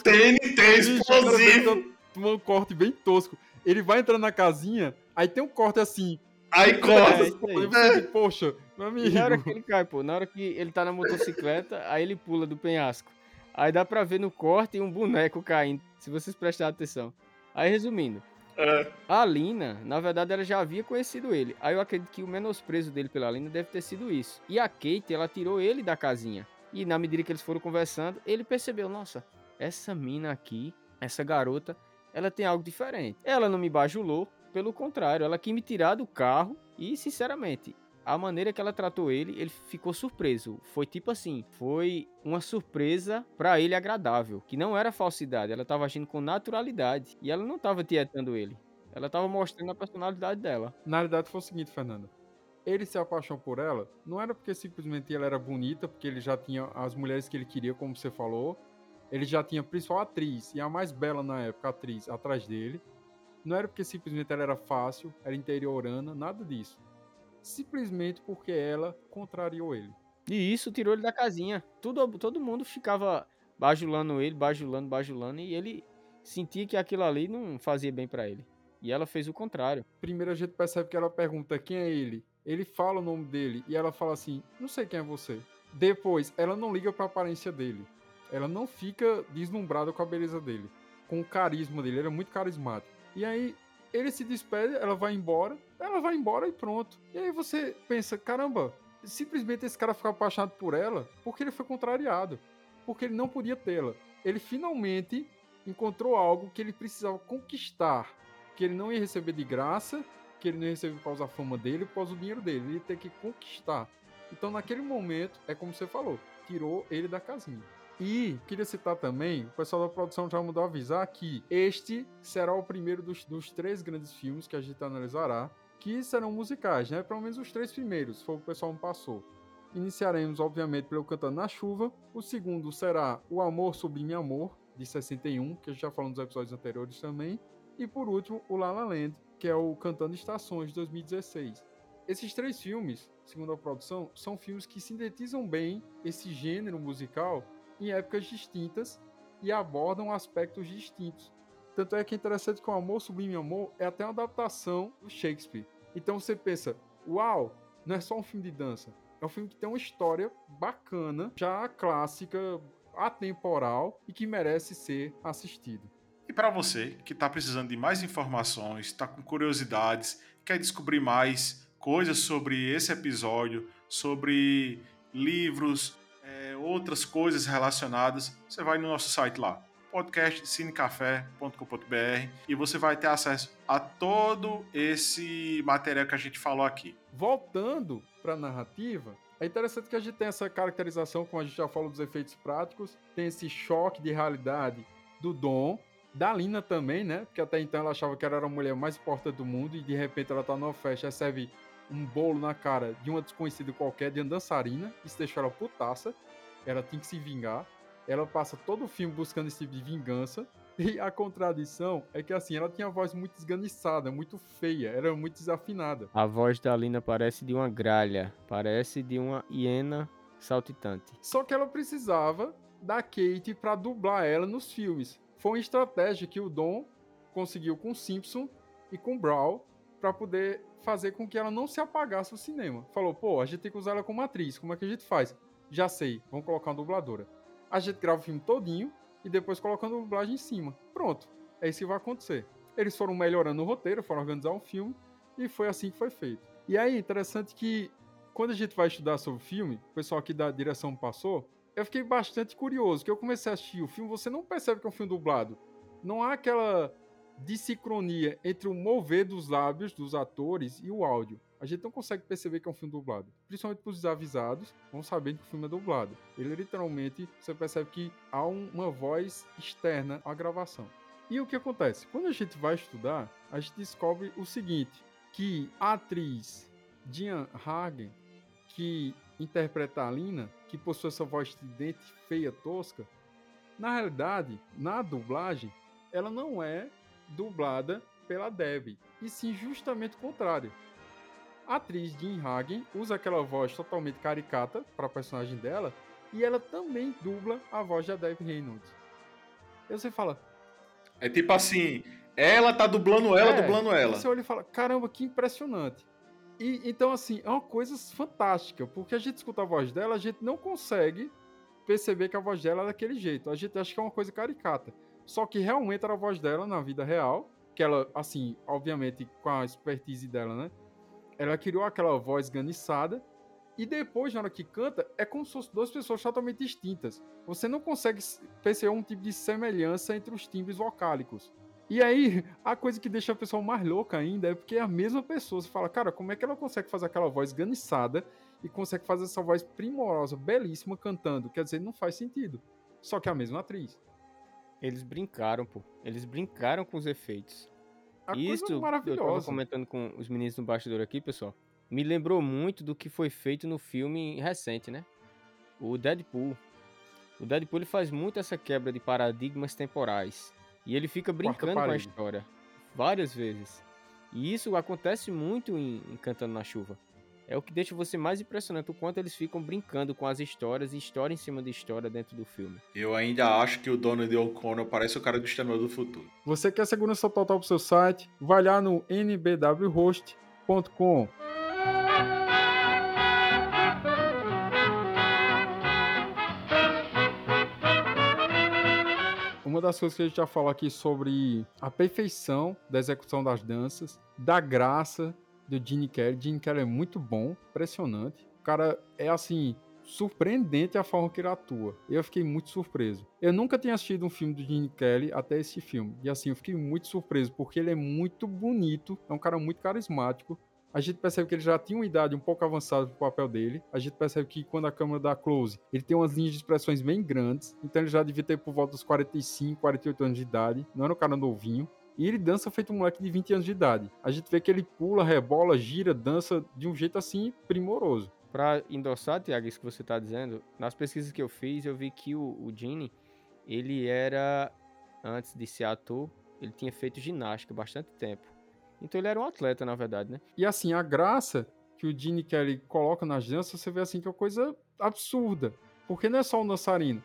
TNT explosivo. Um corte bem tosco. Ele vai entrando na casinha, aí tem um corte assim. Aí corta. É, é. Poxa, meu amigo. E na hora que ele cai, pô, na hora que ele tá na motocicleta, aí ele pula do penhasco. Aí dá pra ver no corte um boneco caindo, se vocês prestarem atenção. Aí resumindo, é. a Lina, na verdade, ela já havia conhecido ele. Aí eu acredito que o menosprezo dele pela Lina deve ter sido isso. E a Kate, ela tirou ele da casinha. E na medida que eles foram conversando, ele percebeu: nossa, essa mina aqui, essa garota, ela tem algo diferente. Ela não me bajulou, pelo contrário, ela quis me tirar do carro e, sinceramente, a maneira que ela tratou ele, ele ficou surpreso. Foi tipo assim, foi uma surpresa para ele agradável, que não era falsidade, ela tava agindo com naturalidade e ela não tava tietando ele. Ela tava mostrando a personalidade dela. Na realidade foi o seguinte, Fernando. Ele se apaixonou por ela, não era porque simplesmente ela era bonita, porque ele já tinha as mulheres que ele queria, como você falou. Ele já tinha a principal atriz, e a mais bela na época, atriz, atrás dele. Não era porque simplesmente ela era fácil, era interiorana, nada disso simplesmente porque ela contrariou ele. E isso tirou ele da casinha. Tudo, todo mundo ficava bajulando ele, bajulando, bajulando, e ele sentia que aquilo ali não fazia bem para ele. E ela fez o contrário. Primeiro a gente percebe que ela pergunta quem é ele. Ele fala o nome dele e ela fala assim: "Não sei quem é você". Depois, ela não liga para a aparência dele. Ela não fica deslumbrada com a beleza dele, com o carisma dele, ele é muito carismático. E aí ele se despede, ela vai embora, ela vai embora e pronto. E aí você pensa, caramba, simplesmente esse cara ficou apaixonado por ela porque ele foi contrariado, porque ele não podia tê-la. Ele finalmente encontrou algo que ele precisava conquistar, que ele não ia receber de graça, que ele não ia receber por causa da fama dele, por causa do dinheiro dele, ele ia ter que conquistar. Então naquele momento, é como você falou, tirou ele da casinha. E queria citar também, o pessoal da produção já mudou a avisar que este será o primeiro dos, dos três grandes filmes que a gente analisará, que serão musicais, né? Pelo menos os três primeiros, foi o que o pessoal me passou. Iniciaremos, obviamente, pelo Cantando na Chuva. O segundo será O Amor Sublime Amor, de 61, que a gente já falou nos episódios anteriores também. E por último, o La La Land, que é o Cantando Estações, de 2016. Esses três filmes, segundo a produção, são filmes que sintetizam bem esse gênero musical em épocas distintas e abordam aspectos distintos. Tanto é que é interessante que o Amor Sublime Amor é até uma adaptação do Shakespeare. Então você pensa, uau, não é só um filme de dança. É um filme que tem uma história bacana, já clássica, atemporal e que merece ser assistido. E para você que está precisando de mais informações, está com curiosidades, quer descobrir mais coisas sobre esse episódio, sobre livros, outras coisas relacionadas, você vai no nosso site lá, podcastcinecafé.com.br e você vai ter acesso a todo esse material que a gente falou aqui. Voltando para a narrativa, é interessante que a gente tem essa caracterização, como a gente já falou dos efeitos práticos, tem esse choque de realidade do Dom, da Lina também, né? Porque até então ela achava que ela era a mulher mais importante do mundo e de repente ela tá numa festa, recebe um bolo na cara de uma desconhecida qualquer, de uma dançarina, isso deixou ela putaça, ela tem que se vingar, ela passa todo o filme buscando esse tipo de vingança, e a contradição é que assim, ela tinha a voz muito esganiçada, muito feia, era muito desafinada. A voz da Lina parece de uma gralha, parece de uma hiena saltitante. Só que ela precisava da Kate para dublar ela nos filmes. Foi uma estratégia que o Dom conseguiu com Simpson e com Brawl para poder fazer com que ela não se apagasse no cinema. Falou, pô, a gente tem que usar ela como atriz, como é que a gente faz? Já sei, vamos colocar uma dubladora. A gente grava o filme todinho e depois colocando a dublagem em cima. Pronto, é isso que vai acontecer. Eles foram melhorando o roteiro, foram organizar um filme e foi assim que foi feito. E aí, interessante que quando a gente vai estudar sobre o filme, o pessoal aqui da direção passou, eu fiquei bastante curioso, que eu comecei a assistir o filme, você não percebe que é um filme dublado. Não há aquela dissincronia entre o mover dos lábios dos atores e o áudio. A gente não consegue perceber que é um filme dublado. Principalmente para os desavisados, vão sabendo que o filme é dublado. Ele literalmente, você percebe que há um, uma voz externa à gravação. E o que acontece? Quando a gente vai estudar, a gente descobre o seguinte, que a atriz Diane Hagen, que interpreta a Lina, que possui essa voz de dente feia, tosca, na realidade, na dublagem, ela não é dublada pela Debbie, e sim justamente o contrário. A atriz Jean Hagen usa aquela voz totalmente caricata para a personagem dela, e ela também dubla a voz da Debbie Reynolds. E você fala. É tipo assim, ela tá dublando ela, é, dublando ela. Você olha e fala, caramba, que impressionante. E, então, assim, é uma coisa fantástica, porque a gente escuta a voz dela, a gente não consegue perceber que a voz dela é daquele jeito. A gente acha que é uma coisa caricata. Só que realmente era a voz dela na vida real, que ela, assim, obviamente com a expertise dela, né? Ela criou aquela voz ganiçada e depois, na hora que canta, é como se fossem duas pessoas totalmente distintas. Você não consegue perceber um tipo de semelhança entre os timbres vocálicos. E aí, a coisa que deixa a pessoa mais louca ainda é porque é a mesma pessoa. Você fala, cara, como é que ela consegue fazer aquela voz ganiçada e consegue fazer essa voz primorosa, belíssima, cantando? Quer dizer, não faz sentido. Só que é a mesma atriz. Eles brincaram, pô. Eles brincaram com os efeitos. A Isso, maravilhosa. eu tava comentando com os meninos no bastidor aqui, pessoal. Me lembrou muito do que foi feito no filme recente, né? O Deadpool. O Deadpool ele faz muito essa quebra de paradigmas temporais. E ele fica brincando com a história. Várias vezes. E isso acontece muito em, em Cantando na Chuva é o que deixa você mais impressionante o quanto eles ficam brincando com as histórias e história em cima de história dentro do filme. Eu ainda acho que o dono de O'Connor parece o cara do Exterminador do Futuro. Você quer segurança total pro seu site? Vai lá no nbwhost.com. Uma das coisas que a gente já falou aqui sobre a perfeição da execução das danças, da graça do Gene Kelly. Gene Kelly é muito bom, impressionante. O cara é assim, surpreendente a forma que ele atua. Eu fiquei muito surpreso. Eu nunca tinha assistido um filme do Gene Kelly até esse filme. E assim, eu fiquei muito surpreso, porque ele é muito bonito, é um cara muito carismático. A gente percebe que ele já tinha uma idade um pouco avançada pro papel dele. A gente percebe que quando a câmera dá close, ele tem umas linhas de expressões bem grandes. Então ele já devia ter por volta dos 45, 48 anos de idade. Não era um cara novinho. E ele dança feito um moleque de 20 anos de idade. A gente vê que ele pula, rebola, gira, dança de um jeito assim primoroso. Pra endossar, Tiago, isso que você tá dizendo, nas pesquisas que eu fiz, eu vi que o, o Gene, ele era, antes de ser ator, ele tinha feito ginástica bastante tempo. Então ele era um atleta, na verdade, né? E assim, a graça que o Gene Kelly coloca nas danças, você vê assim que é uma coisa absurda. Porque não é só o dançarino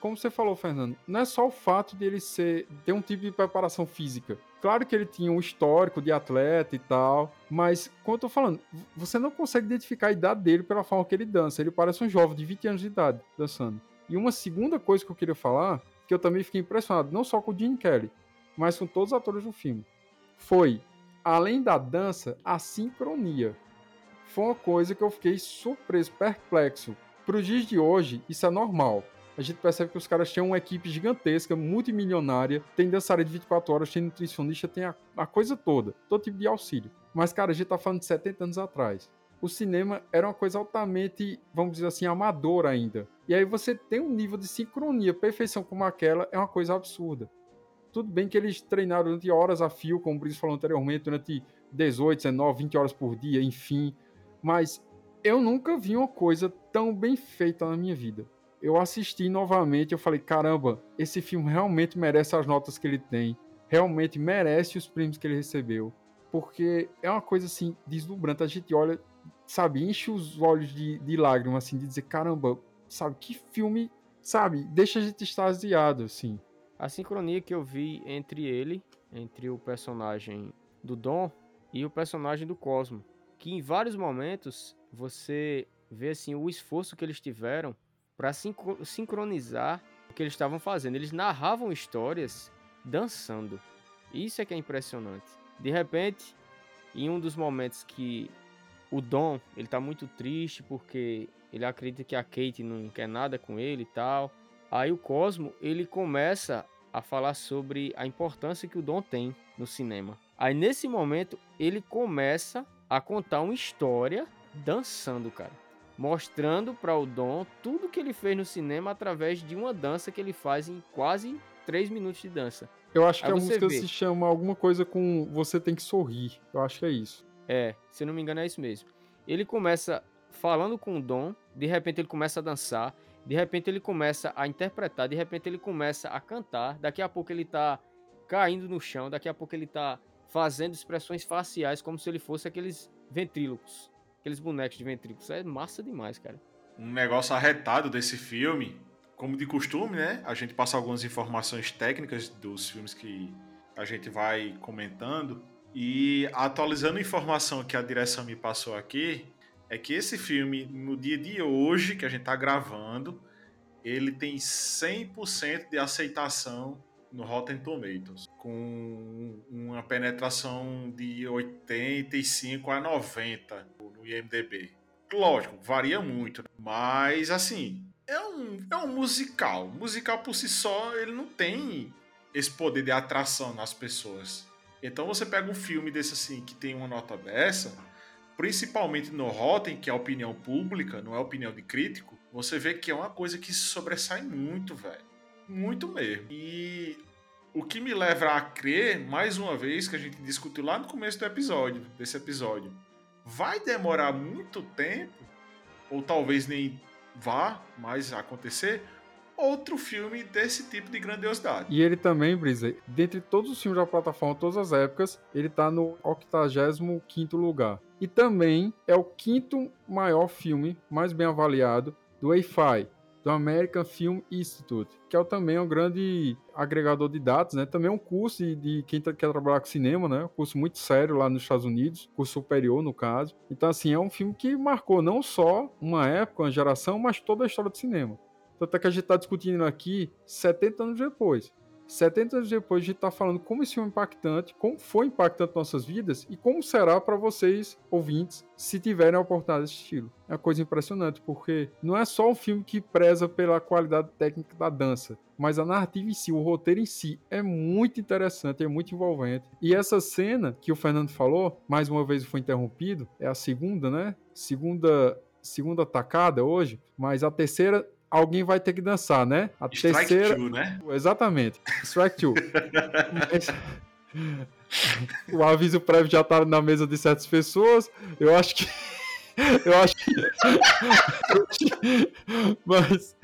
como você falou, Fernando, não é só o fato de ele ser ter um tipo de preparação física. Claro que ele tinha um histórico de atleta e tal, mas, como eu tô falando, você não consegue identificar a idade dele pela forma que ele dança. Ele parece um jovem de 20 anos de idade dançando. E uma segunda coisa que eu queria falar, que eu também fiquei impressionado, não só com o Gene Kelly, mas com todos os atores do filme, foi, além da dança, a sincronia. foi uma coisa que eu fiquei surpreso, perplexo. Para os dias de hoje, isso é normal. A gente percebe que os caras têm uma equipe gigantesca, multimilionária, tem dançarina de 24 horas, tem nutricionista, tem a, a coisa toda, todo tipo de auxílio. Mas, cara, a gente tá falando de 70 anos atrás. O cinema era uma coisa altamente, vamos dizer assim, amadora ainda. E aí você tem um nível de sincronia, perfeição como aquela, é uma coisa absurda. Tudo bem que eles treinaram durante horas a fio, como o Brice falou anteriormente, durante 18, 19, 20 horas por dia, enfim. Mas eu nunca vi uma coisa tão bem feita na minha vida. Eu assisti novamente, eu falei, caramba, esse filme realmente merece as notas que ele tem, realmente merece os prêmios que ele recebeu, porque é uma coisa assim deslumbrante. A gente olha, sabe, enche os olhos de, de lágrimas, assim, de dizer, caramba, sabe, que filme, sabe, deixa a gente extasiado, assim. A sincronia que eu vi entre ele, entre o personagem do Dom e o personagem do Cosmo, que em vários momentos você vê assim o esforço que eles tiveram para sincronizar o que eles estavam fazendo. Eles narravam histórias dançando. Isso é que é impressionante. De repente, em um dos momentos que o Dom, ele tá muito triste porque ele acredita que a Kate não quer nada com ele e tal. Aí o Cosmo, ele começa a falar sobre a importância que o Dom tem no cinema. Aí nesse momento, ele começa a contar uma história dançando, cara. Mostrando para o Dom tudo que ele fez no cinema através de uma dança que ele faz em quase 3 minutos de dança. Eu acho que Aí a música vê. se chama alguma coisa com Você Tem que Sorrir. Eu acho que é isso. É, se não me engano é isso mesmo. Ele começa falando com o Dom, de repente ele começa a dançar, de repente ele começa a interpretar, de repente ele começa a cantar, daqui a pouco ele tá caindo no chão, daqui a pouco ele tá fazendo expressões faciais como se ele fosse aqueles ventrílocos, aqueles bonecos de ventrílocos. É massa demais, cara. Um negócio arretado desse filme, como de costume, né? A gente passa algumas informações técnicas dos filmes que a gente vai comentando. E atualizando a informação que a direção me passou aqui, é que esse filme, no dia de hoje, que a gente está gravando, ele tem 100% de aceitação no Rotten Tomatoes, com uma penetração de 85 a 90 no IMDb. Lógico, varia muito, mas assim, é um, é um musical. musical por si só, ele não tem esse poder de atração nas pessoas. Então você pega um filme desse assim, que tem uma nota dessa, principalmente no Rotten, que é a opinião pública, não é opinião de crítico, você vê que é uma coisa que sobressai muito, velho. Muito mesmo. E o que me leva a crer, mais uma vez, que a gente discutiu lá no começo do episódio, desse episódio, vai demorar muito tempo, ou talvez nem vá mais acontecer, outro filme desse tipo de grandiosidade. E ele também, Brisa, dentre todos os filmes da plataforma, todas as épocas, ele tá no 85 lugar. E também é o quinto maior filme, mais bem avaliado, do AFI, do American Film Institute, que é também um grande agregador de dados, né? Também é um curso de, de quem tá, quer trabalhar com cinema, né? Um curso muito sério lá nos Estados Unidos, curso superior no caso. Então, assim, é um filme que marcou não só uma época, uma geração, mas toda a história do cinema. Tanto é que a gente está discutindo aqui 70 anos depois. 70 anos depois, a gente está falando como esse filme é impactante, como foi impactante nossas vidas e como será para vocês, ouvintes, se tiverem a oportunidade de assisti-lo. É uma coisa impressionante, porque não é só um filme que preza pela qualidade técnica da dança, mas a narrativa em si, o roteiro em si, é muito interessante, é muito envolvente. E essa cena que o Fernando falou, mais uma vez foi interrompido, é a segunda, né? Segunda segunda tacada hoje, mas a terceira alguém vai ter que dançar, né? A Strike terceira... two, né? Exatamente. Strike two. Mas... o aviso prévio já tá na mesa de certas pessoas. Eu acho que. Eu acho que. Mas,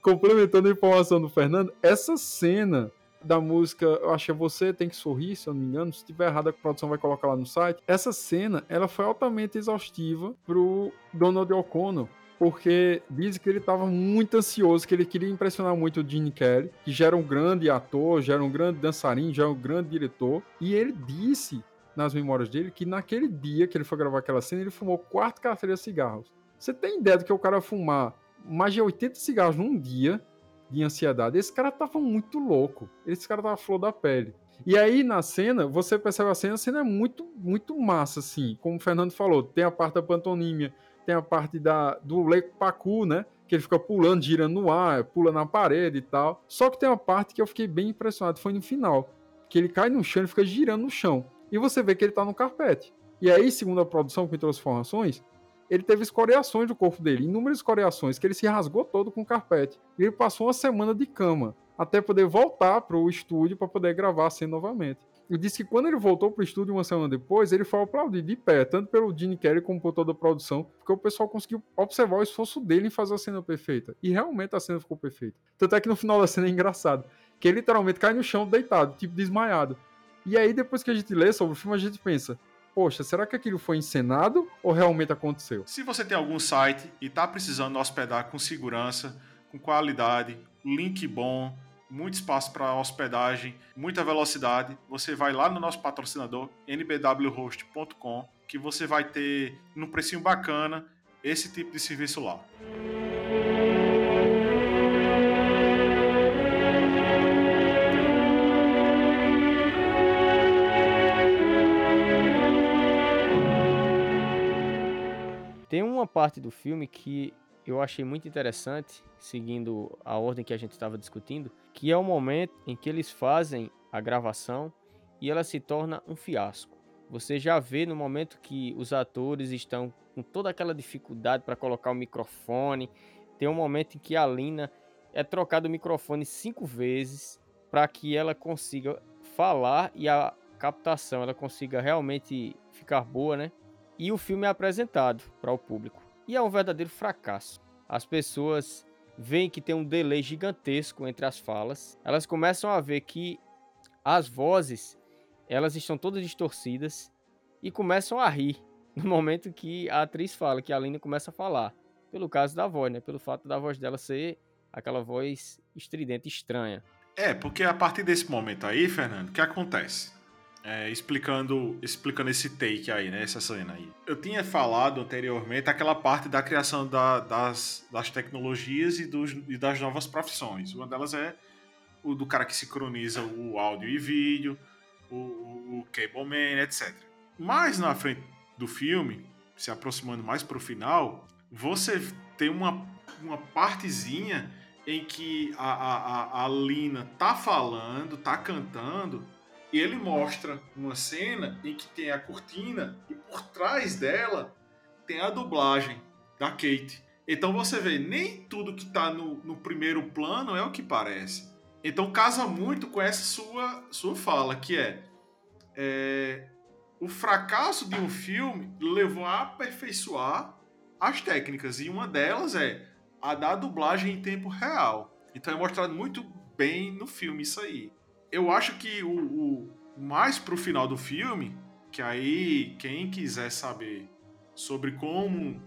complementando a informação do Fernando, essa cena da música, eu acho que é Você Tem Que Sorrir, se eu não me engano, se estiver errado a produção vai colocar lá no site. Essa cena, ela foi altamente exaustiva pro Donald O'Connor, porque diz que ele estava muito ansioso, que ele queria impressionar muito o Gene Kelly, que já era um grande ator, já era um grande dançarino, já era um grande diretor, e ele disse nas memórias dele que naquele dia que ele foi gravar aquela cena, ele fumou quatro carteiras de cigarros. Você tem ideia do que o cara fumar mais de 80 cigarros num dia de ansiedade? Esse cara tava muito louco. Esse cara tava flor da pele. E aí, na cena, você percebe a cena, a cena é muito, muito massa, assim. Como o Fernando falou, tem a parte da pantonímia, tem a parte da, do Leico Pacu, né? Que ele fica pulando, girando no ar, pula na parede e tal. Só que tem uma parte que eu fiquei bem impressionado, foi no final. Que ele cai no chão e fica girando no chão. E você vê que ele tá no carpete. E aí, segundo a produção me trouxe informações, ele teve escoriações do corpo dele, inúmeras escoriações, que ele se rasgou todo com o carpete. E ele passou uma semana de cama até poder voltar para o estúdio para poder gravar a cena novamente. Disse que quando ele voltou para o estúdio uma semana depois, ele foi aplaudido de pé, tanto pelo Gene Kelly como por toda a produção, porque o pessoal conseguiu observar o esforço dele em fazer a cena perfeita. E realmente a cena ficou perfeita. Tanto é que no final da cena é engraçado, que ele literalmente cai no chão deitado, tipo desmaiado. E aí depois que a gente lê sobre o filme, a gente pensa, poxa, será que aquilo foi encenado ou realmente aconteceu? Se você tem algum site e está precisando hospedar com segurança, com qualidade, link bom, muito espaço para hospedagem, muita velocidade, você vai lá no nosso patrocinador nbwhost.com que você vai ter num precinho bacana esse tipo de serviço lá. Tem uma parte do filme que eu achei muito interessante, seguindo a ordem que a gente estava discutindo, que é o momento em que eles fazem a gravação e ela se torna um fiasco. Você já vê no momento que os atores estão com toda aquela dificuldade para colocar o microfone, tem um momento em que a Lina é trocado o microfone cinco vezes para que ela consiga falar e a captação ela consiga realmente ficar boa, né? E o filme é apresentado para o público e é um verdadeiro fracasso. As pessoas veem que tem um delay gigantesco entre as falas. Elas começam a ver que as vozes elas estão todas distorcidas e começam a rir no momento que a atriz fala, que a Aline começa a falar. Pelo caso da voz, né? Pelo fato da voz dela ser aquela voz estridente, estranha. É, porque a partir desse momento aí, Fernando, o que acontece? É, explicando, explicando esse take aí, né? Essa cena aí. Eu tinha falado anteriormente aquela parte da criação da, das, das tecnologias e, dos, e das novas profissões. Uma delas é o do cara que sincroniza o áudio e vídeo, o, o, o cable man, etc. Mais na frente do filme, se aproximando mais pro final, você tem uma, uma partezinha em que a, a, a Lina tá falando, tá cantando, e ele mostra uma cena em que tem a cortina e por trás dela tem a dublagem da Kate. Então você vê, nem tudo que está no, no, primeiro plano é o que parece. Então casa muito com essa sua, sua fala, que é, é o fracasso de um filme levou a aperfeiçoar as técnicas. E uma delas é a da dublagem em tempo real. Então é mostrado muito bem no filme isso aí eu acho que o, o mais pro final do filme, que aí quem quiser saber sobre como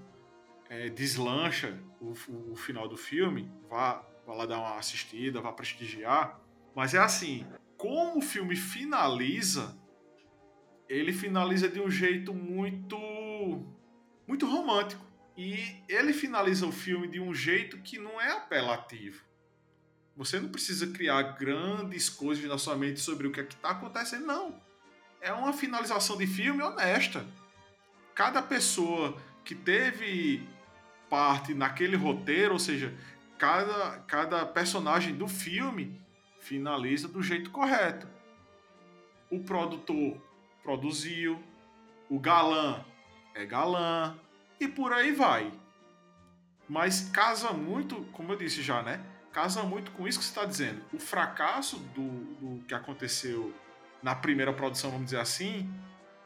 é, deslancha o, o, final do filme, vá, vá lá dar uma assistida, vá prestigiar. Mas é assim, como o filme finaliza, ele finaliza de um jeito muito muito romântico. E ele finaliza o filme de um jeito que não é apelativo. Você não precisa criar grandes coisas na sua mente sobre o que é está acontecendo, não. É uma finalização de filme honesta. Cada pessoa que teve parte naquele roteiro, ou seja, cada, cada personagem do filme finaliza do jeito correto. O produtor produziu, o galã é galã, e por aí vai. Mas casa muito, como eu disse já, né? Casa muito com isso que você está dizendo. O fracasso do, do que aconteceu na primeira produção, vamos dizer assim,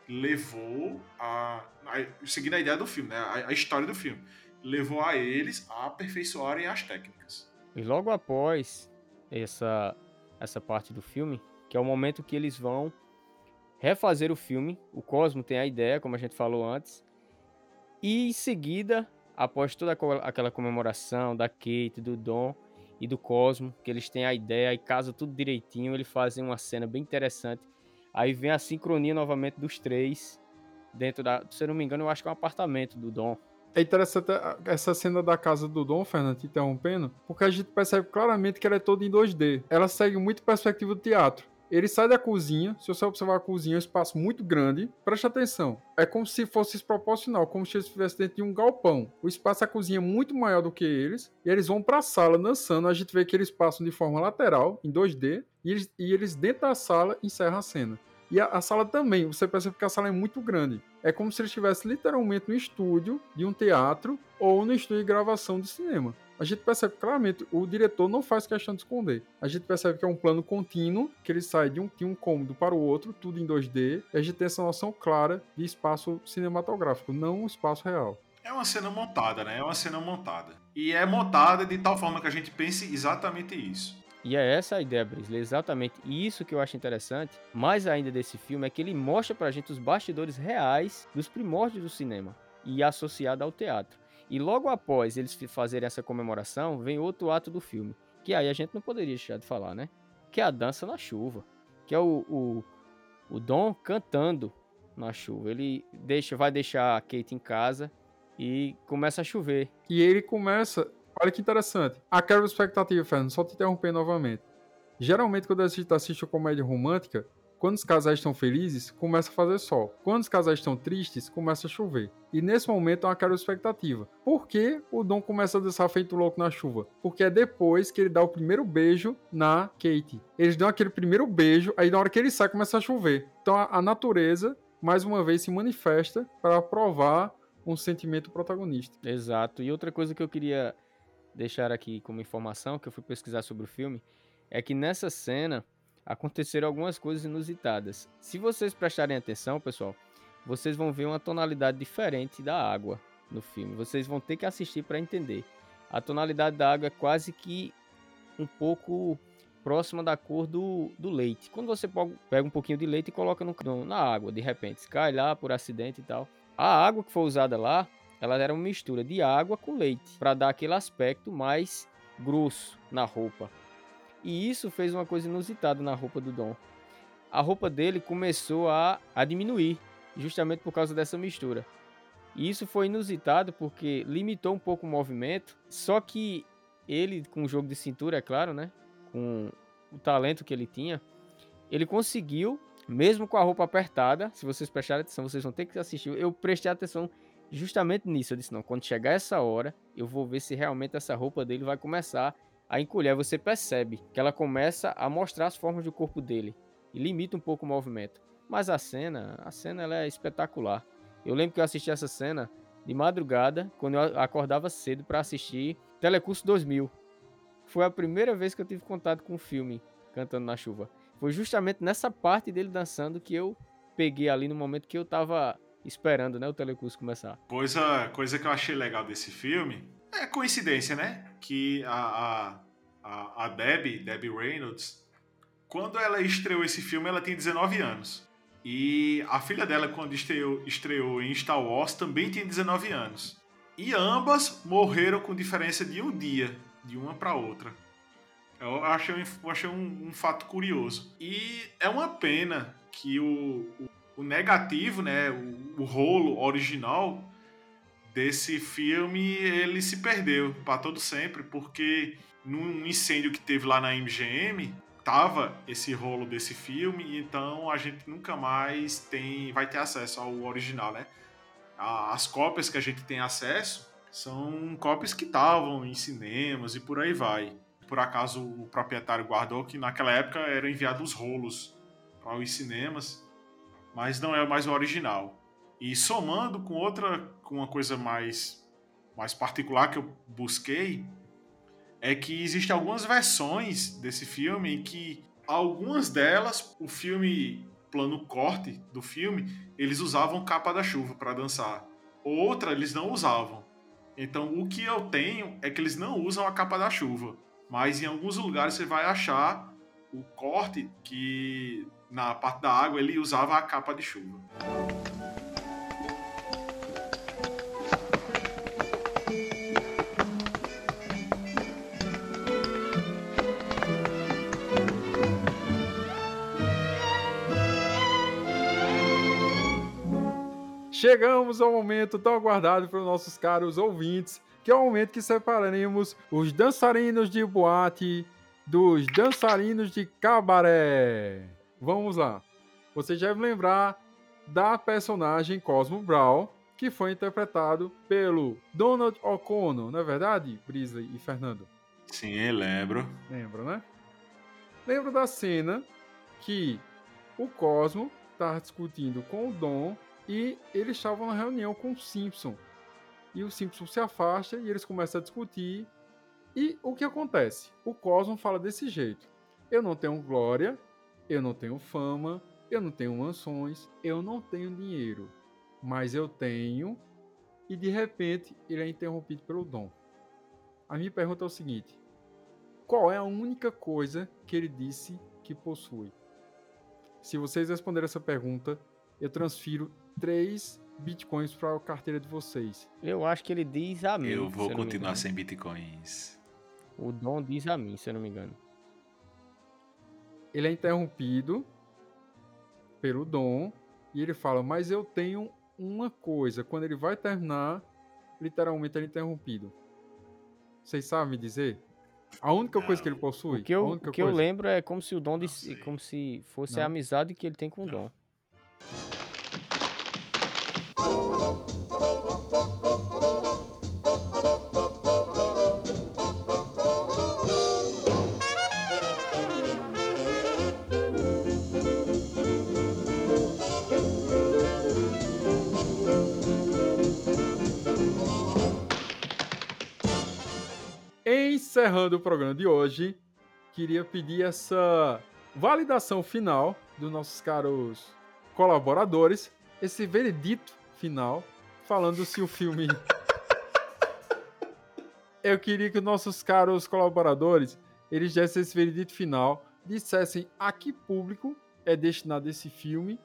levou a, a seguindo a ideia do filme, né? a, a, história do filme, levou a eles a aperfeiçoarem as técnicas. E logo após essa essa parte do filme, que é o momento que eles vão refazer o filme, o Cosmo tem a ideia, como a gente falou antes, e em seguida, após toda aquela comemoração da Kate, do Dom, e do Cosmo, que eles têm a ideia e casa tudo direitinho, eles fazem uma cena bem interessante. Aí vem a sincronia novamente dos três dentro da, se eu não me engano, eu acho que é um apartamento do Dom. É interessante essa cena da casa do Dom, Fernando, interrompendo, porque a gente percebe claramente que ela é toda em 2D. Ela segue muito perspectiva do teatro. Ele sai da cozinha, se você observar a cozinha, é um espaço muito grande. Preste atenção, é como se fosse desproporcional, como se eles estivessem dentro de um galpão. O espaço da cozinha é muito maior do que eles, e eles vão para a sala dançando. A gente vê que eles passam de forma lateral, em 2D, e eles, e eles dentro da sala encerram a cena. E a, a, sala também, você percebe que a sala é muito grande. É como se ele estivesse literalmente no estúdio de um teatro ou no estúdio de gravação de cinema. A gente percebe claramente, o diretor não faz questão de esconder. A gente percebe que é um plano contínuo, que ele sai de um, de um cômodo para o outro, tudo em 2D, e a gente tem essa noção clara de espaço cinematográfico, não um espaço real. É uma cena montada, né? É uma cena montada. E é montada de tal forma que a gente pense exatamente isso. E é essa a ideia, Brisley, exatamente isso que eu acho interessante, mais ainda desse filme, é que ele mostra pra gente os bastidores reais dos primórdios do cinema e associado ao teatro. E logo após eles fazerem essa comemoração, vem outro ato do filme, que aí a gente não poderia deixar de falar, né? Que é a dança na chuva, que é o, o, o Dom cantando na chuva. Ele deixa, vai deixar a Kate em casa e começa a chover. E ele começa, Olha que interessante. Aquela expectativa, Fernando, só te interromper novamente. Geralmente, quando a gente assiste comédia romântica, quando os casais estão felizes, começa a fazer sol. Quando os casais estão tristes, começa a chover. E nesse momento é uma quebra expectativa. Por que o Dom começa a dançar feito louco na chuva? Porque é depois que ele dá o primeiro beijo na Kate. Eles dão aquele primeiro beijo, aí na hora que ele sai começa a chover. Então a, a natureza, mais uma vez, se manifesta para provar um sentimento protagonista. Exato. E outra coisa que eu queria deixar aqui como informação, que eu fui pesquisar sobre o filme, é que nessa cena aconteceram algumas coisas inusitadas. Se vocês prestarem atenção, pessoal, vocês vão ver uma tonalidade diferente da água no filme. Vocês vão ter que assistir para entender. A tonalidade da água é quase que um pouco próxima da cor do, do leite. Quando você pega um pouquinho de leite e coloca no, na água, de repente, cai lá por acidente e tal. A água que foi usada lá ela era uma mistura de água com leite para dar aquele aspecto mais grosso na roupa. E isso fez uma coisa inusitada na roupa do Dom. A roupa dele começou a, a diminuir, justamente por causa dessa mistura. E isso foi inusitado porque limitou um pouco o movimento, só que ele, com o jogo de cintura, é claro, né? Com o talento que ele tinha, ele conseguiu, mesmo com a roupa apertada, se vocês prestarem atenção, vocês vão ter que assistir. Eu prestei atenção justamente nisso. Eu disse: não, quando chegar essa hora, eu vou ver se realmente essa roupa dele vai começar a encolher. Você percebe que ela começa a mostrar as formas do corpo dele e limita um pouco o movimento. Mas a cena, a cena ela é espetacular. Eu lembro que eu assisti essa cena de madrugada, quando eu acordava cedo para assistir Telecurso 2000. Foi a primeira vez que eu tive contato com o filme Cantando na Chuva. Foi justamente nessa parte dele dançando que eu peguei ali no momento que eu tava esperando, né, o telecurso começar. Coisa, coisa que eu achei legal desse filme é coincidência, né? Que a, a, a Debbie, Debbie Reynolds, quando ela estreou esse filme, ela tinha 19 anos. E a filha dela, quando estreou, estreou em Star Wars, também tinha 19 anos. E ambas morreram com diferença de um dia, de uma para outra. Eu achei, eu achei um, um, fato curioso. E é uma pena que o, o o negativo, né, o, o rolo original desse filme, ele se perdeu para todo sempre, porque num incêndio que teve lá na MGM, tava esse rolo desse filme, então a gente nunca mais tem vai ter acesso ao original, né? As cópias que a gente tem acesso são cópias que estavam em cinemas e por aí vai. Por acaso o proprietário guardou que naquela época eram enviados rolos para os cinemas mas não é mais o original. E somando com outra, com uma coisa mais, mais particular que eu busquei, é que existem algumas versões desse filme em que algumas delas, o filme plano corte do filme, eles usavam capa da chuva para dançar. Outra eles não usavam. Então o que eu tenho é que eles não usam a capa da chuva, mas em alguns lugares você vai achar o corte que na parte da água, ele usava a capa de chuva. Chegamos ao momento tão aguardado pelos nossos caros ouvintes, que é o momento que separaremos os dançarinos de boate dos dançarinos de cabaré. Vamos lá. Você deve lembrar da personagem Cosmo Brown, que foi interpretado pelo Donald O'Connor, não é verdade, Brisley e Fernando? Sim, lembro. Lembro, né? Lembro da cena que o Cosmo estava discutindo com o Dom e eles estavam na reunião com o Simpson. E o Simpson se afasta e eles começam a discutir. E o que acontece? O Cosmo fala desse jeito: Eu não tenho glória, eu não tenho fama, eu não tenho mansões, eu não tenho dinheiro, mas eu tenho. E de repente ele é interrompido pelo Dom. A minha pergunta é o seguinte: qual é a única coisa que ele disse que possui? Se vocês responderem essa pergunta, eu transfiro 3 bitcoins para a carteira de vocês. Eu acho que ele diz a mim. Eu vou continuar sem bitcoins. O Dom diz a mim, se eu não me engano. Ele é interrompido pelo Dom e ele fala: Mas eu tenho uma coisa. Quando ele vai terminar, literalmente ele é interrompido. Vocês sabem me dizer? A única coisa que ele possui? O que eu, o que eu lembro é como se o Dom disse, como se fosse Não. a amizade que ele tem com o Dom. Encerrando o programa de hoje, queria pedir essa validação final dos nossos caros colaboradores, esse veredito final, falando se o filme. Eu queria que nossos caros colaboradores eles dessem esse veredito final, dissessem a que público é destinado esse filme,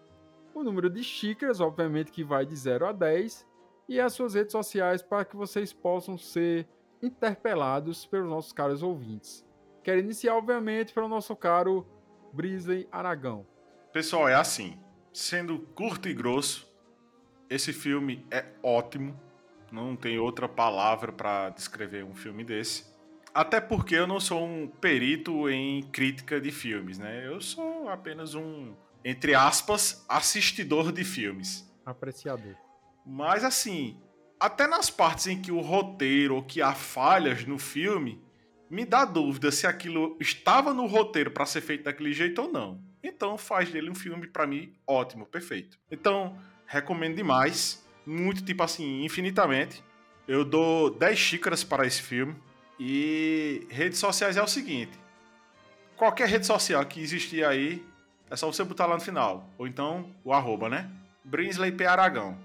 o número de xícaras, obviamente que vai de 0 a 10, e as suas redes sociais para que vocês possam ser interpelados pelos nossos caros ouvintes. Quero iniciar, obviamente, pelo nosso caro Brisley Aragão. Pessoal, é assim. Sendo curto e grosso, esse filme é ótimo. Não tem outra palavra para descrever um filme desse. Até porque eu não sou um perito em crítica de filmes, né? Eu sou apenas um, entre aspas, assistidor de filmes. Apreciador. Mas assim, até nas partes em que o roteiro ou que há falhas no filme, me dá dúvida se aquilo estava no roteiro para ser feito daquele jeito ou não. Então faz dele um filme para mim ótimo, perfeito. Então, recomendo demais, muito tipo assim, infinitamente. Eu dou 10 xícaras para esse filme e redes sociais é o seguinte: qualquer rede social que existir aí, é só você botar lá no final, ou então o arroba, né? Brinsley P. Aragão.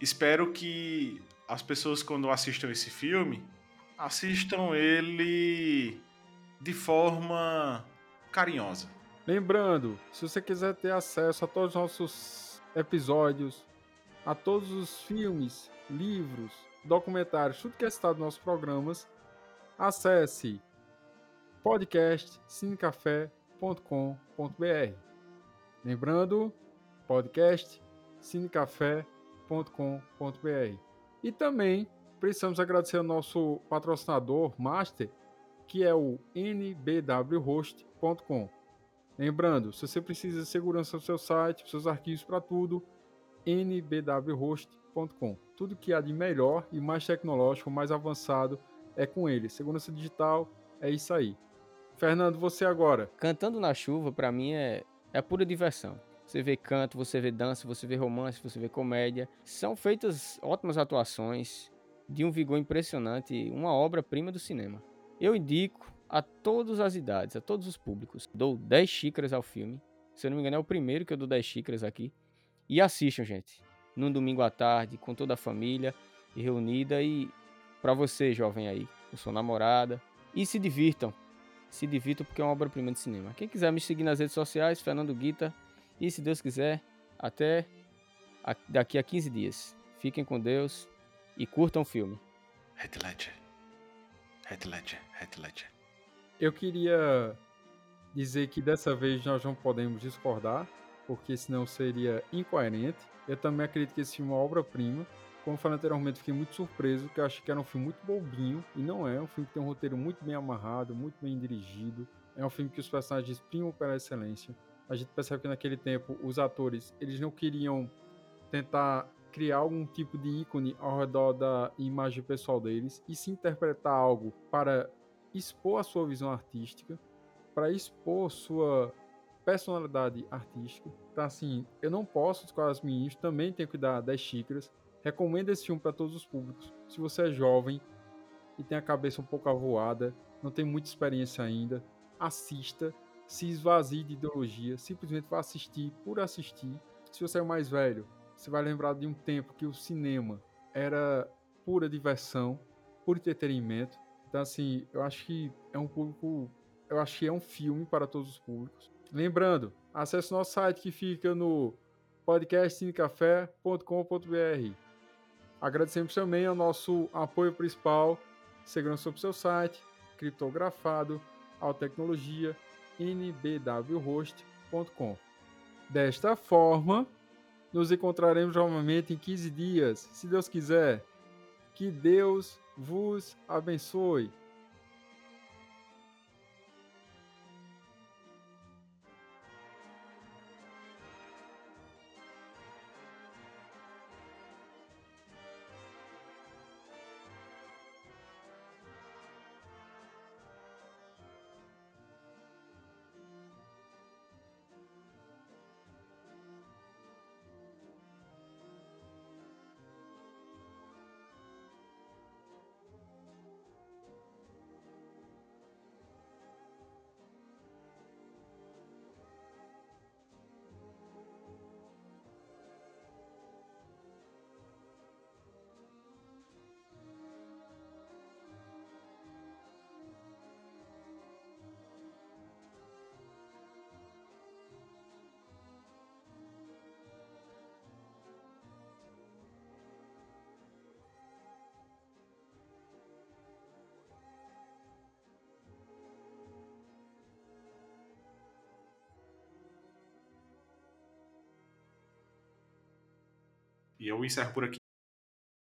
Espero que as pessoas quando assistam esse filme, assistam ele de forma carinhosa. Lembrando, se você quiser ter acesso a todos os nossos episódios, a todos os filmes, livros, documentários, tudo que é citado nos nossos programas, acesse podcastcinecafé.com.br. Lembrando, podcast cinecafé.com.br. E também precisamos agradecer ao nosso patrocinador master, que é o nbwhost.com. Lembrando, se você precisa de segurança do seu site, seus arquivos para tudo, nbwhost.com. Tudo que há de melhor e mais tecnológico, mais avançado é com ele. Segurança digital é isso aí. Fernando, você agora. Cantando na chuva, para mim, é, é pura diversão. Você vê canto, você vê dança, você vê romance, você vê comédia. São feitas ótimas atuações, de um vigor impressionante, uma obra-prima do cinema. Eu indico a todas as idades, a todos os públicos. Dou 10 xícaras ao filme. Se eu não me engano, é o primeiro que eu dou 10 xícaras aqui. E assistam, gente. Num domingo à tarde, com toda a família reunida. E para você, jovem aí, com sua namorada. E se divirtam. Se divirtam porque é uma obra-prima de cinema. Quem quiser me seguir nas redes sociais, Fernando Guita, e se Deus quiser, até daqui a 15 dias. Fiquem com Deus e curtam o filme. Heath Ledger. Heath Ledger. Heath Ledger. Eu queria dizer que dessa vez nós não podemos discordar, porque senão seria incoerente. Eu também acredito que esse filme é uma obra-prima. Como falei anteriormente, fiquei muito surpreso, porque eu achei que era um filme muito bobinho, e não é. É um filme que tem um roteiro muito bem amarrado, muito bem dirigido. É um filme que os personagens primam pela excelência. A gente percebe que naquele tempo os atores eles não queriam tentar criar algum tipo de ícone ao redor da imagem pessoal deles e se interpretar algo para expor a sua visão artística, para expor sua personalidade artística. Então, assim, eu não posso escolar os meninos, também tenho que dar 10 xícaras. Recomendo esse filme para todos os públicos. Se você é jovem e tem a cabeça um pouco avoada, não tem muita experiência ainda, assista, se esvazie de ideologia, simplesmente vá assistir por assistir. Se você é mais velho, você vai lembrar de um tempo que o cinema era pura diversão, puro entretenimento. Então, assim, eu acho que é um público. Eu acho que é um filme para todos os públicos. Lembrando, acesse nosso site que fica no podcastcinecafé.com.br. Agradecemos também ao nosso apoio principal, segurança sobre seu site, criptografado, tecnologia, nbwhost.com. Desta forma, nos encontraremos novamente em 15 dias, se Deus quiser. Que Deus vos abençoe. E eu encerro por aqui.